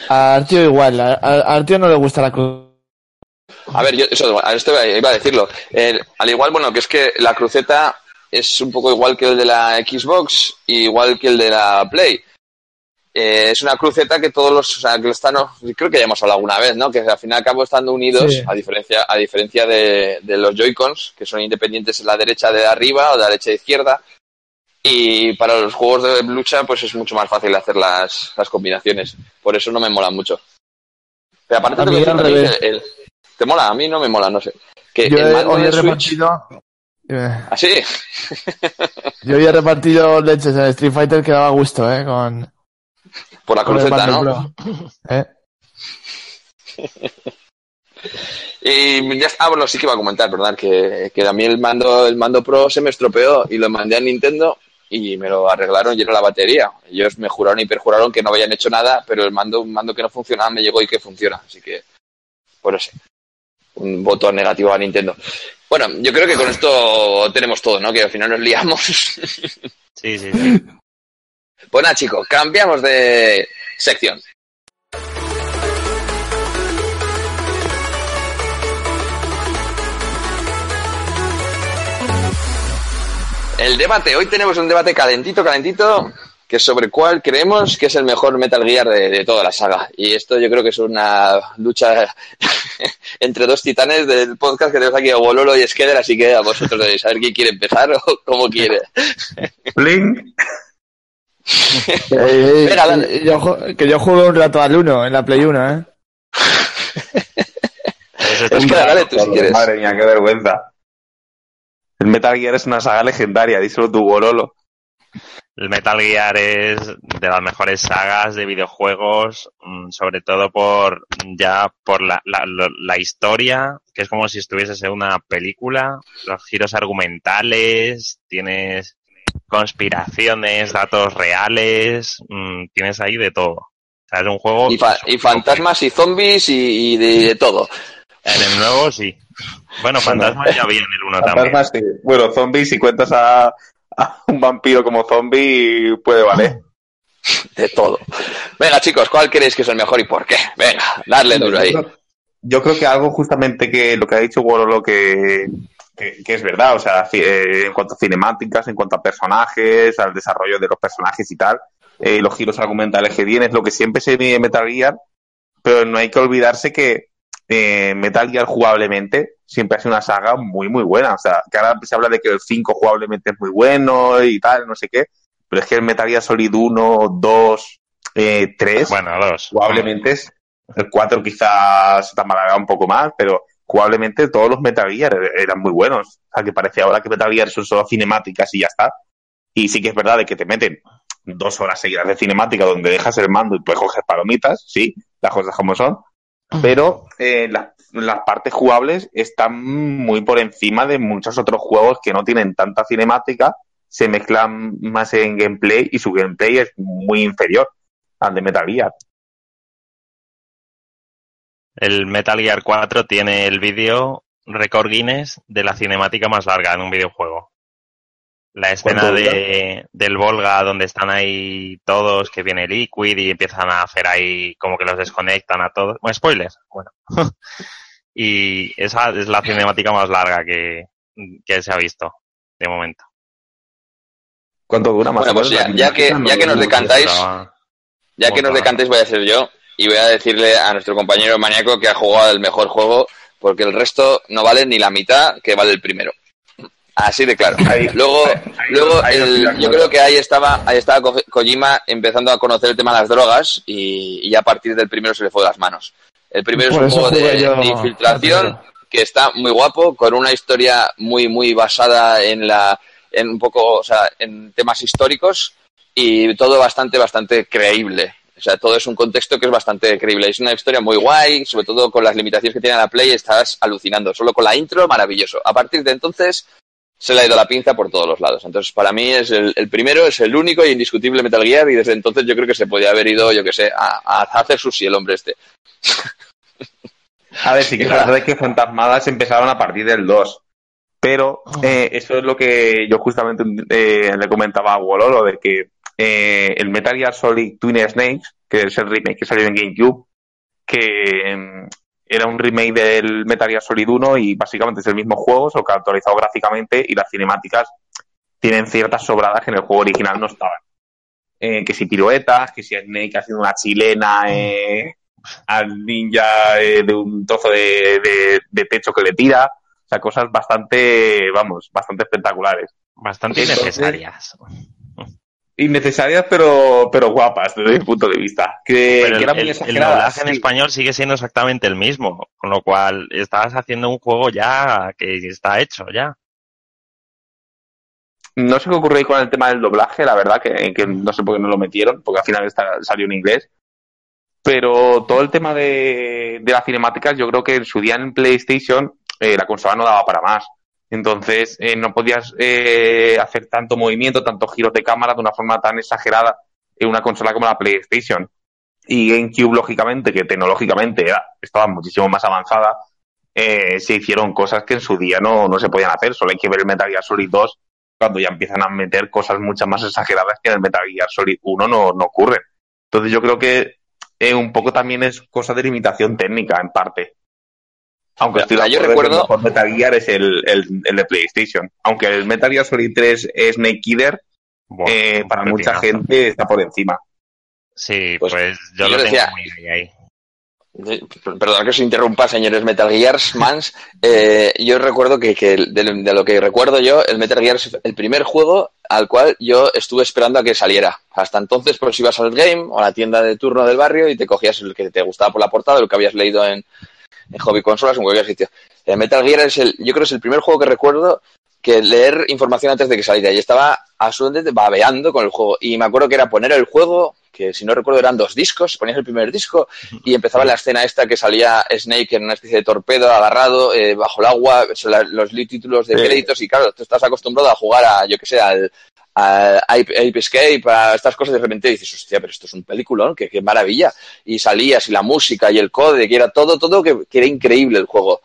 A Artio igual, a, a- Artio no le gusta la cruz. A ver, yo eso, a esto iba a decirlo. Eh, al igual, bueno, que es que la cruceta es un poco igual que el de la Xbox y igual que el de la Play. Eh, es una cruceta que todos los, o sea, que están, creo que ya hemos hablado alguna vez, ¿no? Que al fin y al cabo están unidos, Sí. a diferencia, a diferencia de, de los Joy-Cons, que son independientes en la derecha de arriba o de la derecha de izquierda. Y para los juegos de lucha, pues es mucho más fácil hacer las, las combinaciones. Por eso no me mola mucho. Pero aparte A tengo mí que decir el- ¿Te mola? A mí no me mola, no sé. Que Yo el hoy he repartido. eh, ¿Así? Yo hoy he repartido leches en Street Fighter que daba gusto, ¿eh? Con, Por la cruceta, ¿no? ¿Eh? Y ya está, ah, bueno, sí que iba a comentar, ¿verdad? Que, que a mí el mando, el mando Pro se me estropeó y lo mandé a Nintendo y me lo arreglaron y era la batería. Ellos me juraron y perjuraron que no habían hecho nada, pero el mando, un mando que no funcionaba me llegó y que funciona. Así que, por eso, un voto negativo a Nintendo. Bueno, yo creo que con esto tenemos todo, ¿no? Que al final nos liamos. Sí, sí, sí. Pues nada, chicos, cambiamos de sección. El debate, hoy tenemos un debate calentito, calentito, que es sobre cuál creemos que es el mejor Metal Gear de, de toda la saga. Y esto yo creo que es una lucha entre dos titanes del podcast que tenemos aquí, Bololo y Skeder, así que a vosotros debéis saber quién quiere empezar o cómo quiere. Blink. Venga, dale. que, yo, ju- que yo juego un rato al 1 en la Play 1, ¿eh? Pues que dale tú si quieres. Madre mía, qué vergüenza. El Metal Gear es una saga legendaria, díselo tu Bololo. El Metal Gear es de las mejores sagas de videojuegos, mm, sobre todo por ya por la, la, la historia, que es como si estuvieses en una película, los giros argumentales, tienes conspiraciones, datos reales, mmm, tienes ahí de todo. O sea, es un juego... Y, fa y fantasmas y zombies y, y de, de, todo. En el nuevo sí. Bueno, fantasmas ya había en el uno también. Sí. Bueno, zombies, si cuentas a, a un vampiro como zombie, puede valer. De todo. Venga, chicos, ¿cuál creéis que es el mejor y por qué? Venga, darle duro ahí. Yo creo que algo justamente que lo que ha dicho Wololo que, que, que, es verdad, o sea, eh, en cuanto a cinemáticas, en cuanto a personajes, al desarrollo de los personajes y tal, eh, los giros argumentales que tiene, es lo que siempre se ve en Metal Gear, pero no hay que olvidarse que eh, Metal Gear jugablemente siempre ha sido una saga muy, muy buena. O sea, que ahora se habla de que el 5 jugablemente es muy bueno y tal, no sé qué, pero es que el Metal Gear Solid 1, 2, eh, 3, bueno, dos. jugablemente es, el 4 quizás se te un poco más, pero jugablemente todos los Metal Gear eran muy buenos. O sea, que parece ahora que Metal Gear son solo cinemáticas y ya está. Y sí que es verdad de que te meten dos horas seguidas de cinemática donde dejas el mando y puedes coger palomitas, sí, las cosas como son, pero eh, la, las partes jugables están muy por encima de muchos otros juegos que no tienen tanta cinemática, se mezclan más en gameplay y su gameplay es muy inferior al de Metal Gear. El Metal Gear 4 tiene el vídeo récord Guinness de la cinemática más larga en un videojuego. La escena de, del Volga donde están ahí todos, que viene Liquid y empiezan a hacer ahí como que los desconectan a todos. Bueno, spoilers. Bueno. y esa es la cinemática más larga que, que se ha visto de momento. ¿Cuánto dura más? Bueno, pues ya, ya, que, ya que nos decantáis, ya que nos decantáis voy a ser yo y voy a decirle a nuestro compañero maníaco que ha jugado el mejor juego porque el resto no vale ni la mitad que vale el primero. Así de claro. Ahí, luego, ahí, luego ahí, el, yo creo que ahí estaba, ahí estaba Ko Kojima empezando a conocer el tema de las drogas y, y a partir del primero se le fue de las manos. El primero es un juego de, yo... de, infiltración que está muy guapo, con una historia muy, muy basada en la, en un poco, o sea, en temas históricos y todo bastante, bastante creíble. O sea, todo es un contexto que es bastante creíble. Es una historia muy guay, sobre todo con las limitaciones que tiene la Play, estás alucinando. Solo con la intro, maravilloso. A partir de entonces, se le ha ido la pinza por todos los lados. Entonces, para mí es el, el, primero, es el único e indiscutible Metal Gear y desde entonces yo creo que se podía haber ido, yo que sé, a, a hacer sushi el hombre este. A ver, sí que es verdad que Fantasmadas empezaron a partir del 2. Pero eh, eso es lo que yo justamente eh, le comentaba a Wololo, de que eh, el Metal Gear Solid Twin Snakes, que es el remake que salió en GameCube, que eh, era un remake del Metal Gear Solid 1 y básicamente es el mismo juego, solo que actualizado gráficamente y las cinemáticas tienen ciertas sobradas que en el juego original no estaban. Eh, que si piruetas, que si Snake haciendo una chilena eh, al ninja de un trozo de, de, de, techo que le tira. O sea, cosas bastante, vamos, bastante espectaculares. Bastante innecesarias. Innecesarias, pero, pero guapas desde mi punto de vista. Que, pero que era el, el, el doblaje en español sigue siendo exactamente el mismo, con lo cual estás haciendo un juego ya que está hecho ya. No sé qué ocurrió ahí con el tema del doblaje, la verdad, que, que no sé por qué no lo metieron, porque al final está, salió en inglés. Pero todo el tema de, de las cinemáticas, yo creo que en su día en PlayStation eh, la consola no daba para más. Entonces eh, no podías eh, hacer tanto movimiento, tantos giros de cámara de una forma tan exagerada en una consola como la PlayStation. Y GameCube, lógicamente, que tecnológicamente era, estaba muchísimo más avanzada, eh, se hicieron cosas que en su día no, no se podían hacer. Solo hay que ver el Metal Gear Solid 2 cuando ya empiezan a meter cosas mucho más exageradas que en el Metal Gear Solid 1 no, no ocurren. Entonces yo creo que eh, un poco también es cosa de limitación técnica, en parte. Aunque estoy de acuerdo, yo recuerdo... el mejor Metal Gear es el, el, el, de PlayStation. Aunque el Metal Gear Solid 3 es Snake Eater, eh, para mucha gente está por encima. Sí, pues, pues yo, yo, lo decía, tengo muy ahí. Perdón que os interrumpa, señores Metal Gears Mans. Eh, yo recuerdo que, que de, de, lo que recuerdo yo, el Metal Gear es el primer juego al cual yo estuve esperando a que saliera. Hasta entonces, pues ibas al game o a la tienda de turno del barrio y te cogías el que te gustaba por la portada, lo que habías leído en, en Hobby Consolas, en cualquier sitio. El Metal Gear es el, yo creo que es el primer juego que recuerdo que leer información antes de que saliera. Y estaba absolutamente babeando con el juego. Y me acuerdo que era poner el juego, que si no recuerdo eran dos discos, ponías el primer disco y empezaba la escena esta que salía Snake en una especie de torpedo agarrado eh, bajo el agua, son la- los títulos de créditos y claro, tú estás acostumbrado a jugar a, yo que sé, al, a Ape, Ape Escape, a estas cosas, de repente dices, hostia, pero esto es un peliculón, qué, qué maravilla. Y salías y la música y el code, que era todo, todo, que, que era increíble el juego.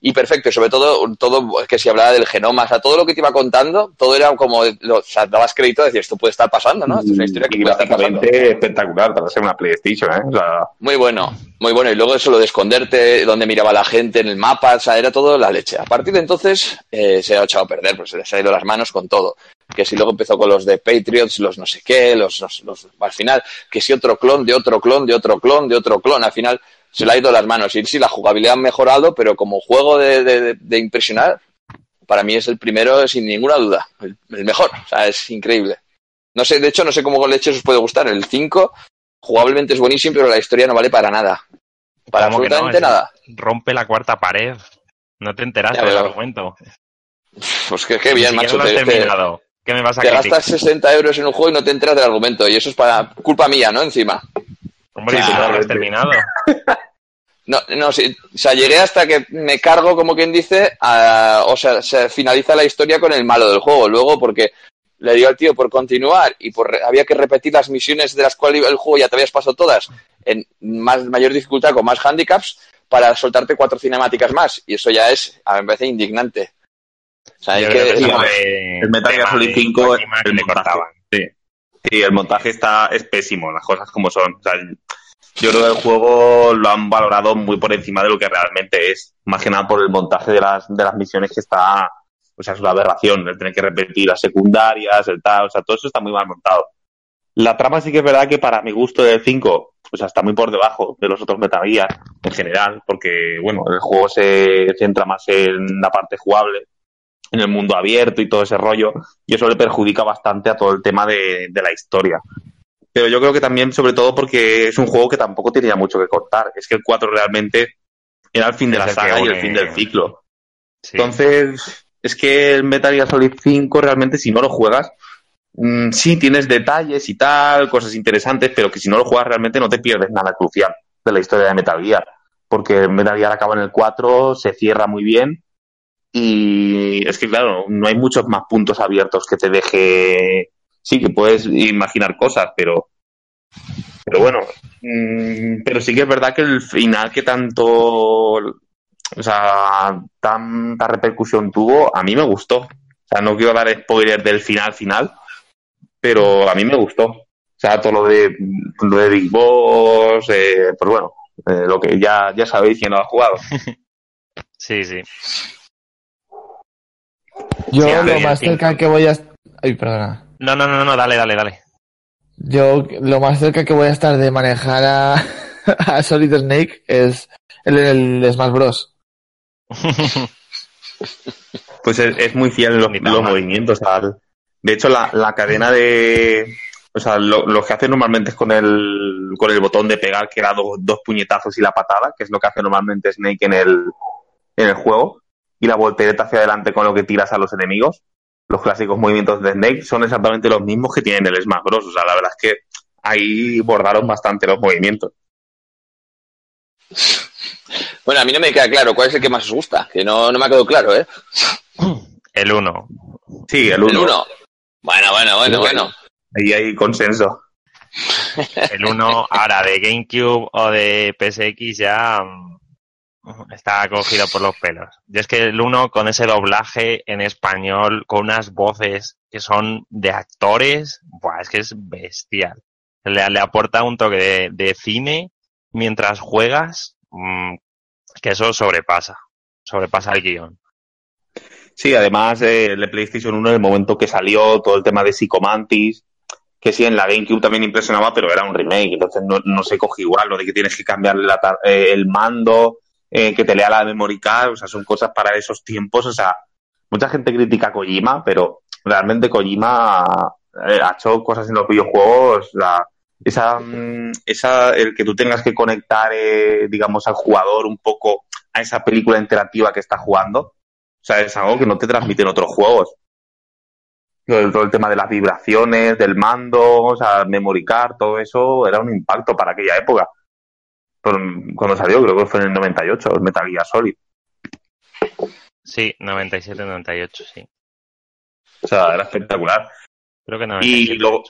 Y perfecto, y sobre todo, todo que si hablaba del genoma, o sea, todo lo que te iba contando, todo era como, lo- o sea, dabas crédito, decías, esto puede estar pasando, ¿no? Esto es una historia que puede estar pasando. espectacular para ser una PlayStation, ¿eh? O sea, Muy bueno, muy bueno. Y luego eso lo de esconderte, donde miraba la gente en el mapa, o sea, era todo la leche. A partir de entonces eh, se ha echado a perder, pues se les ha ido las manos con todo. Que si luego empezó con los de Patriots, los no sé qué, los, los, los- al final, que si otro clon, de otro clon, de otro clon, de otro clon, al final se le ha ido las manos. Y sí, la jugabilidad ha mejorado, pero como juego de, de- de- de impresionar, para mí es el primero sin ninguna duda, el, el mejor. O sea, es increíble. No sé, de hecho, no sé cómo con leche os puede gustar. El 5 jugablemente es buenísimo, pero la historia no vale para nada. Para ¿Cómo que no? absolutamente nada. Rompe la cuarta pared. No te enteraste del argumento. Pues que, qué bien, macho. te- terminado. ¿Qué me vas a te criticar? gastas 60 euros en un juego y no te enteras del argumento. Y eso es para culpa mía, ¿no? Encima. Hombre, Sí, si no lo has terminado. No, no, sí. O sea, llegué hasta que me cargo, como quien dice, a- o sea, se finaliza la historia con el malo del juego. Luego, porque le digo al tío por continuar y por había que repetir las misiones de las cuales el juego ya te habías pasado todas en más mayor dificultad con más handicaps para soltarte cuatro cinemáticas más. Y eso ya es, a mí me parece indignante. O sea, que, que el Metal Gear Solid de 5, Kojima que el le montaje. cortaban. Sí. Sí, el montaje está es pésimo, las cosas como son. O sea, yo creo que el juego lo han valorado muy por encima de lo que realmente es. Más que nada por el montaje de las, de las misiones que está. O sea, es una aberración. El tener que repetir las secundarias, el tal. O sea, todo eso está muy mal montado. La trama sí que es verdad que para mi gusto del 5, o sea, está muy por debajo de los otros Metal Gear en general, porque, bueno, el juego se centra más en la parte jugable, en el mundo abierto y todo ese rollo, y eso le perjudica bastante a todo el tema de, de la historia. Pero yo creo que también, sobre todo, porque es un juego que tampoco tenía mucho que cortar. Es que el 4 realmente era el fin de Es la saga y el une- fin del ciclo. Sí. Entonces, es que el Metal Gear Solid 5 realmente, si no lo juegas, mm, sí tienes detalles y tal, cosas interesantes, pero que si no lo juegas realmente no te pierdes nada crucial de la historia de Metal Gear. Porque Metal Gear acaba en el 4, se cierra muy bien. Y es que, claro, no hay muchos más puntos abiertos que te deje. Sí, que puedes imaginar cosas, pero. Pero bueno. mm, pero sí que es verdad que el final que tanto o sea, tanta repercusión tuvo, a mí me gustó. O sea, no quiero dar spoiler del final final, pero a mí me gustó. O sea, todo lo de, lo de Big Boss, eh, pues bueno, eh, lo que ya, ya sabéis quién lo ha jugado. Sí, sí. Yo Sí, lo más cerca que voy a... Ay, perdona. No, no, no, no, dale, dale, dale. Yo lo más cerca que voy a estar de manejar a, a Solid Snake es el, el Smash Bros. Pues es, es muy fiel en los, los movimientos. al- De hecho, la, la cadena de. O sea, lo, lo que hace normalmente es con el, con el botón de pegar, que era do- dos puñetazos y la patada, que es lo que hace normalmente Snake en el, en el juego. Y la voltereta hacia adelante con lo que tiras a los enemigos. Los clásicos movimientos de Snake son exactamente los mismos que tienen el Smash Bros. O sea, la verdad es que ahí bordaron bastante los movimientos. Bueno, a mí no me queda claro cuál es el que más os gusta, que no, no me ha quedado claro, ¿eh? El 1. Sí, el El 1. 1. Bueno, bueno, bueno, bueno. Ahí hay consenso. El 1, ahora de GameCube o de PSX ya mm, está cogido por los pelos. Y es que el 1 con ese doblaje en español, con unas voces que son de actores, buah, es que es bestial. Le, le aporta un toque de, cine mientras juegas, mm, que eso sobrepasa, sobrepasa el guion. Sí, además eh, el PlayStation 1 en el momento que salió todo el tema de Psychomantis, que sí, en la GameCube también impresionaba, pero era un remake, entonces no, no se coge igual, lo de que tienes que tar- eh, el mando, eh, que te lea la memory card, o sea, son cosas para esos tiempos, o sea, mucha gente critica a Kojima, pero realmente Kojima eh, ha hecho cosas en los videojuegos, esa, mm, esa, el que tú tengas que conectar, eh, digamos, al jugador un poco a esa película interactiva que está jugando, O sea, es algo que no te transmiten otros juegos. Todo el tema de las vibraciones, del mando, o sea, memory card, todo eso era un impacto para aquella época. Cuando salió, creo que fue en el 98, el Metal Gear Solid. Sí, 97-98, sí. O sea, era espectacular. Creo que Y 97. luego,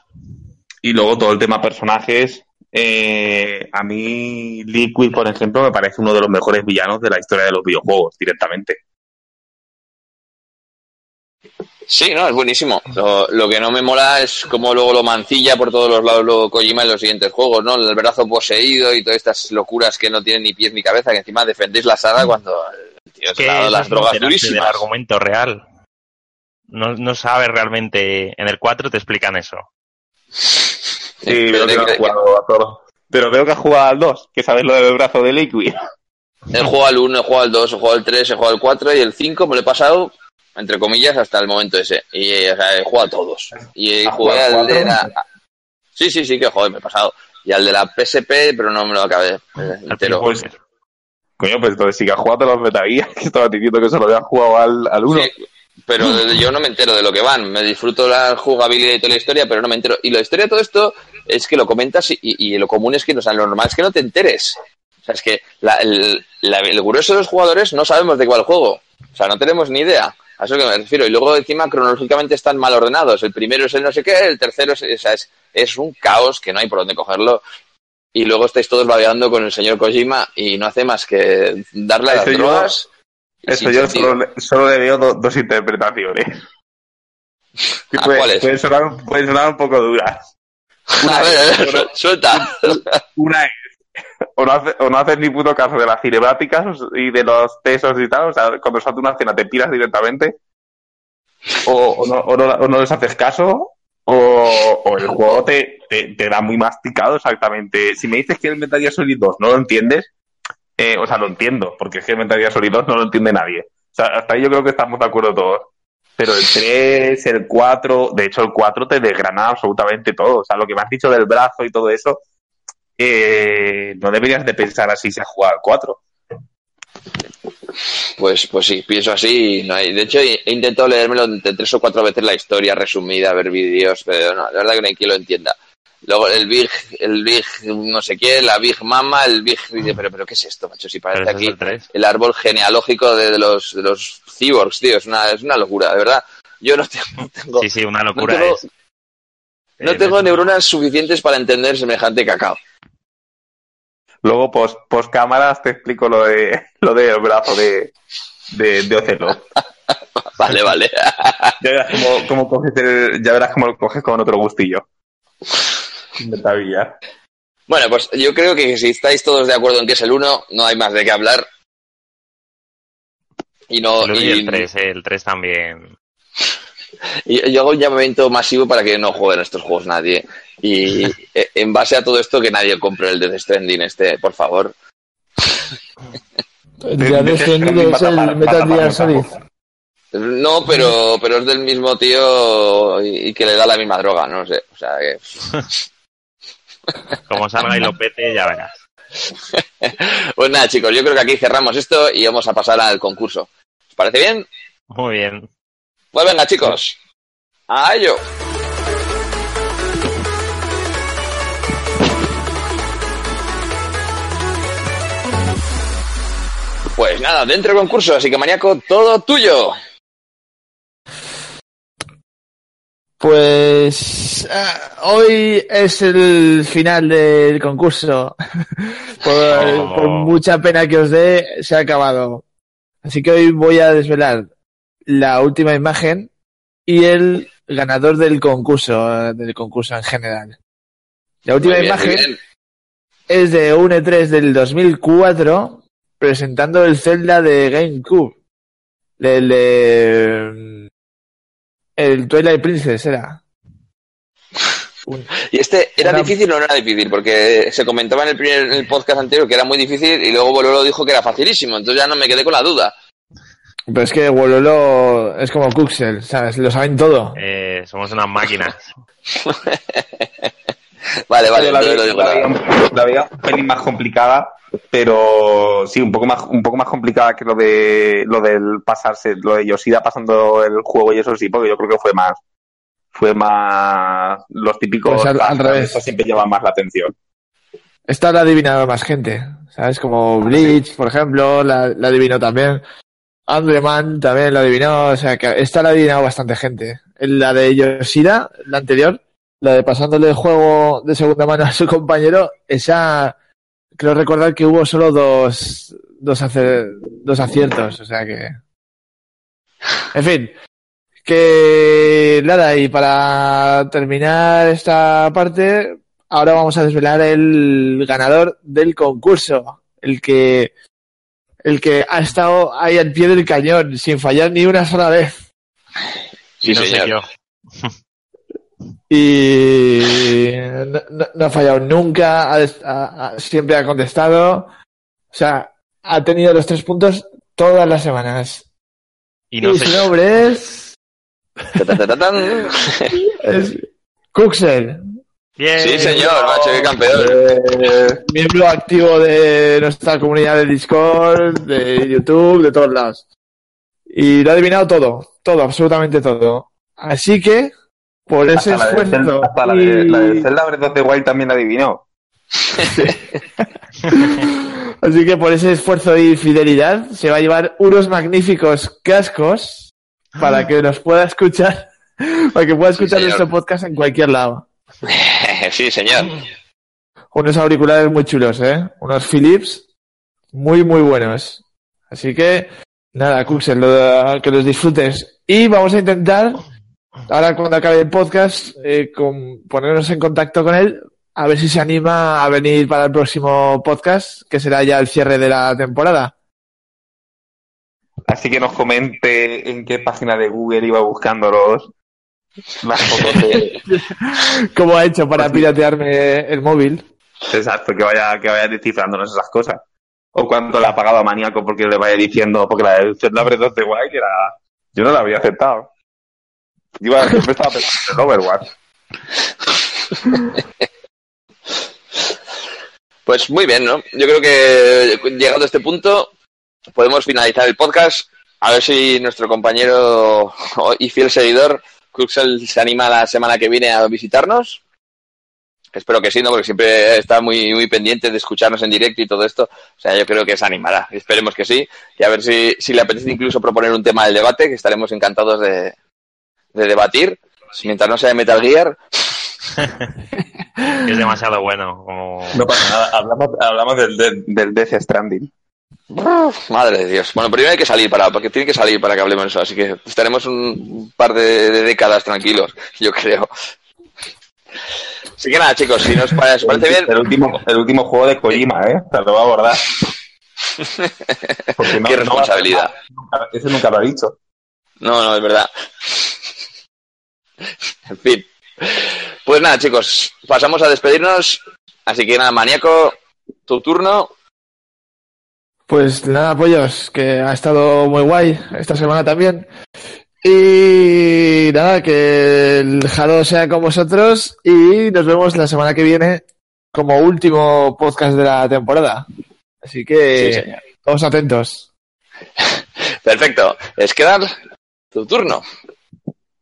y luego todo el tema personajes. eh, a mí, Liquid, por ejemplo, me parece uno de los mejores villanos de la historia de los videojuegos, directamente. Sí, no, es buenísimo. Lo, lo que no me mola es cómo luego lo mancilla por todos los lados luego Kojima en los siguientes juegos, ¿no? El brazo poseído y todas estas locuras que no tienen ni pies ni cabeza, que encima defendéis la saga cuando el tío se ha dado las drogas durísimas. argumento real. No, no sabes realmente. En el 4 te explican eso. Sí, Pero veo que a todos. Pero veo que has jugado al 2, que sabes lo del brazo de Liquid. He jugado al 1, he jugado al 2, he jugado al 3, he jugado al 4 y el 5 me lo he pasado, entre comillas, hasta el momento ese. Y eh, o sea, he jugado a todos. Y ¿Has jugué jugado al de 4? la... Sí, sí, sí, que joder, me he pasado. Y al de la PSP, pero no me lo acabé eh, entero. Pues-. Coño, pues entonces sí que has jugado a los Metal Gear, que estabas diciendo que solo habías jugado al, al 1. Sí, pero de- yo no me entero de lo que van. Me disfruto la jugabilidad y toda la historia, pero no me entero. Y la historia de todo esto es que lo comentas y, y- y lo común es que, o sea, lo normal es que no te enteres. O sea, es que la- el, la- el grueso de los jugadores no sabemos de cuál juego. O sea, no tenemos ni idea. A eso que me refiero. Y luego encima cronológicamente están mal ordenados. El primero es el no sé qué, el tercero es, o sea, es, es un caos que no hay por dónde cogerlo. Y luego estáis todos babeando con el señor Kojima y no hace más que darle a las yo- drogas. Eso yo solo, le- solo le veo do- dos interpretaciones. ¿A puede- cuáles? Pueden sonar, pueden sonar un poco duras. A ver, a ver, su- suelta. Una es, o no, hace- o no haces ni puto caso de las cinemáticas y de los pesos y tal, o sea, cuando salta una escena te piras directamente, o, no, o, no, o no les haces caso, o, el juego te, te, te da muy masticado exactamente. Si me dices que el Metal Gear Solid 2 no lo entiendes, eh, o sea, lo entiendo, porque es que el Metal Gear Solid 2 no lo entiende nadie. O sea, hasta ahí yo creo que estamos de acuerdo todos. Pero el 3, el 4, de hecho el 4 te desgrana absolutamente todo. O sea, lo que me has dicho del brazo y todo eso, eh, no deberías de pensar así si has jugado al 4. Pues, pues sí, pienso así. y No hay. De hecho, he intentado leérmelo entre tres o cuatro veces la historia resumida, ver vídeos, pero no, la verdad que no hay quien lo entienda. Luego el Big, el Big no sé qué, la Big Mama, el Big... Pero, pero ¿qué es esto, macho? Si parece aquí el 3. el árbol genealógico de, de los, de los cyborgs, tío. Es una, es una locura, de verdad. Yo no tengo, no tengo, Sí, sí, una locura no tengo- es. no eh, tengo neuronas suficientes para entender semejante cacao. Luego, post, post cámaras, te explico lo de lo del brazo de, de, de Ocelot. Vale, vale. Ya verás cómo, cómo coges el- ya verás cómo lo coges con otro gustillo. Bueno, pues yo creo que si estáis todos de acuerdo en que es el 1, no hay más de qué hablar. Y no, El y- el 3, eh, el 3 también. Y yo hago un llamamiento masivo para que no jueguen estos juegos nadie. Y eh, en base a todo esto, que nadie compre el Death Stranding este, por favor. De Death Stranding es el Metal Gear Solid. No, pero, pero es del mismo tío y, y que le da la misma droga, no sé. O sea que... Como salga y lo pete, ya verás. Pues nada, chicos, yo creo que aquí cerramos esto y vamos a pasar al concurso. ¿Os parece bien? Muy bien. Pues venga, chicos. A ello. Pues nada, dentro del concurso, así que maníaco, todo tuyo. Pues ah, hoy es el final del concurso. por, Oh. por mucha pena que os dé, se ha acabado. Así que hoy voy a desvelar la última imagen y el ganador del concurso, eh, del concurso en general. La última bien, imagen es de un E3 del 2004 presentando el Zelda de GameCube. Del de... El Twilight Princess era. Un- ¿Y este era Una- difícil o no era difícil? Porque se comentaba en el, primer, en el podcast anterior que era muy difícil y luego Bololo dijo que era facilísimo. Entonces ya no me quedé con la duda. Pero es que Wololo es como Kuxel, ¿sabes? Lo saben todo. Eh, somos unas máquinas. Vale, vale, la, lo digo la veía un pelín más complicada pero sí, un poco más, un poco más complicada que lo de lo del pasarse, lo de Yoshida pasando el juego y eso sí, porque yo creo que fue más, fue más los típicos Pues al- al revés. Eso siempre llama más la atención. Esta la ha adivinado más gente, ¿sabes? Como Bleach, por ejemplo, la, la adivinó también. Andreman también la adivinó, o sea que esta la ha adivinado bastante gente. En La de Yoshida, la anterior, la de pasándole el juego de segunda mano a su compañero, esa creo recordar que hubo solo dos, dos, ace- dos aciertos, o sea que... En fin, que nada, y para terminar esta parte, ahora vamos a desvelar el ganador del concurso, el que el que ha estado ahí al pie del cañón sin fallar ni una sola vez Sí, y no señor. sé yo. y no, no- no ha fallado nunca, ha des- ha- ha- siempre ha contestado, o sea, ha tenido los tres puntos todas las semanas. Y no y sé su yo. nombre es, es Kuxel, Bien. Sí, señor, macho, qué campeón. Eh, miembro activo de nuestra comunidad de Discord, de YouTube, de todos lados. Y lo ha adivinado todo, todo, absolutamente todo. Así que, por ese hasta la de esfuerzo. Zelda- hasta la de, y- la de Zelda Breath of the Wild también la adivinó. Así que por ese esfuerzo y fidelidad se va a llevar unos magníficos cascos para que nos pueda escuchar, para que pueda escuchar nuestro podcast en cualquier lado. Sí, señor. Unos auriculares muy chulos, ¿eh? Unos Philips muy, muy buenos. Así que, nada, Kuxel, lo- que los disfrutes. Y vamos a intentar, ahora cuando acabe el podcast, eh, con- ponernos en contacto con él, a ver si se anima a venir para el próximo podcast, que será ya el cierre de la temporada. Así que nos comente en qué página de Google iba buscando de... Como ha hecho para piratearme el móvil. Exacto, que vaya, que vaya descifrándonos esas cosas. O cuánto le ha pagado a Maníaco porque le vaya diciendo, porque la de Zelda Breath the Wild era... Yo no la había aceptado. Iba, siempre estaba pensando en Overwatch. Pues muy bien, ¿no? Yo creo que llegado a este punto podemos finalizar el podcast. A ver si nuestro compañero y fiel seguidor, Cruxel, se anima la semana que viene a visitarnos. Espero que sí, ¿no? Porque siempre está muy, muy pendiente de escucharnos en directo y todo esto. O sea, yo creo que se animará. Esperemos que sí. Y a ver si, si le apetece incluso proponer un tema del debate, que estaremos encantados de, de debatir. Mientras no sea de Metal Gear, Es demasiado bueno. Como... No pasa nada, hablamos, hablamos del, del, del Death Stranding. Madre de Dios. Bueno, primero hay que salir para, porque tiene que salir para que hablemos de eso, así que estaremos un par de, de décadas tranquilos, yo creo. Así que nada, chicos, si nos parece, parece bien, El último, el último juego de Kojima, ¿eh? O sea, lo va a abordar. Porque Qué responsabilidad. nunca- ese nunca lo ha dicho. no, no, es verdad. En fin. Pues nada, chicos, pasamos a despedirnos. Así que nada, maníaco, tu turno. Pues nada, pollos, que ha estado muy guay esta semana también. Y nada, que el Jado sea con vosotros y nos vemos la semana que viene como último podcast de la temporada. Así que Sí, todos atentos. Perfecto. Es quedar tu turno.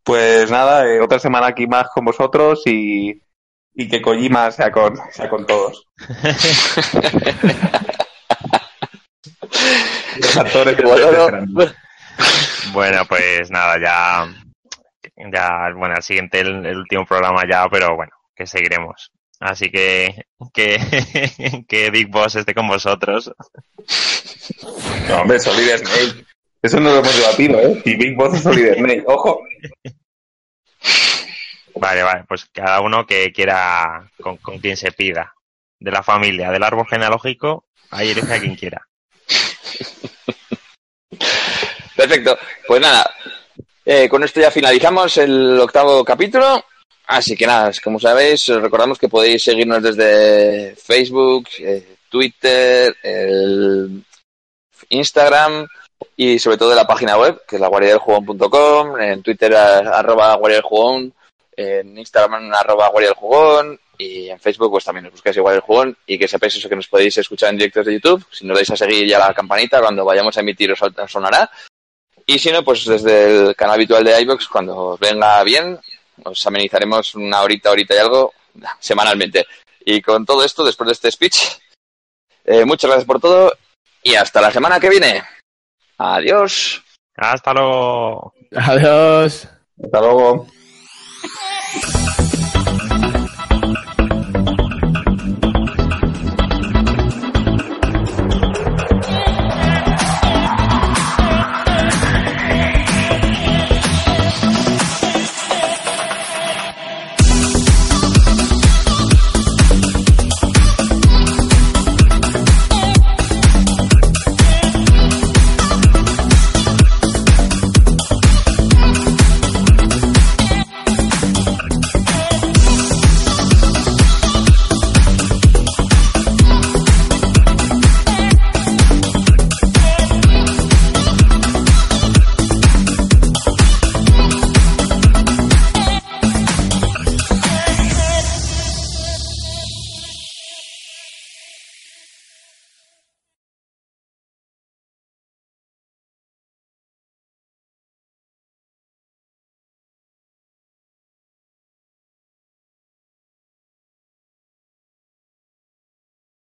Pues nada, eh, otra semana aquí más con vosotros y, y que Kojima sea con, sea con todos. Los actores que Bueno, no, pues nada, ya, ya, bueno, el siguiente, el, el último programa ya, pero bueno, que seguiremos. Así que, que, que Big Boss esté con vosotros. No, hombre, Solid Snake. Eso no lo hemos debatido, ¿eh? Y Big Boss es Solid Snake. Ojo. Vale, vale, pues cada uno que quiera, con, con quien se pida. De la familia, del árbol genealógico, ahí elige a quien quiera. Perfecto. Pues nada, eh, con esto ya finalizamos el octavo capítulo. Así que nada, como sabéis, os recordamos que podéis seguirnos desde Facebook, eh, Twitter, el Instagram y sobre todo la página web, que es la guardiadeljugón.com, en Twitter arroba guardiadeljugón, en Instagram arroba guardiadeljugón y en Facebook pues también nos buscáis igual el jugón y que sepáis eso que nos podéis escuchar en directos de YouTube. Si nos dais a seguir ya la campanita, cuando vayamos a emitir os sonará. Y si no, pues desde el canal habitual de iVoox, cuando os venga bien, os amenizaremos una horita, horita y algo semanalmente. Y con todo esto, después de este speech, eh, muchas gracias por todo y hasta la semana que viene. Adiós. Hasta luego. Adiós. Hasta luego.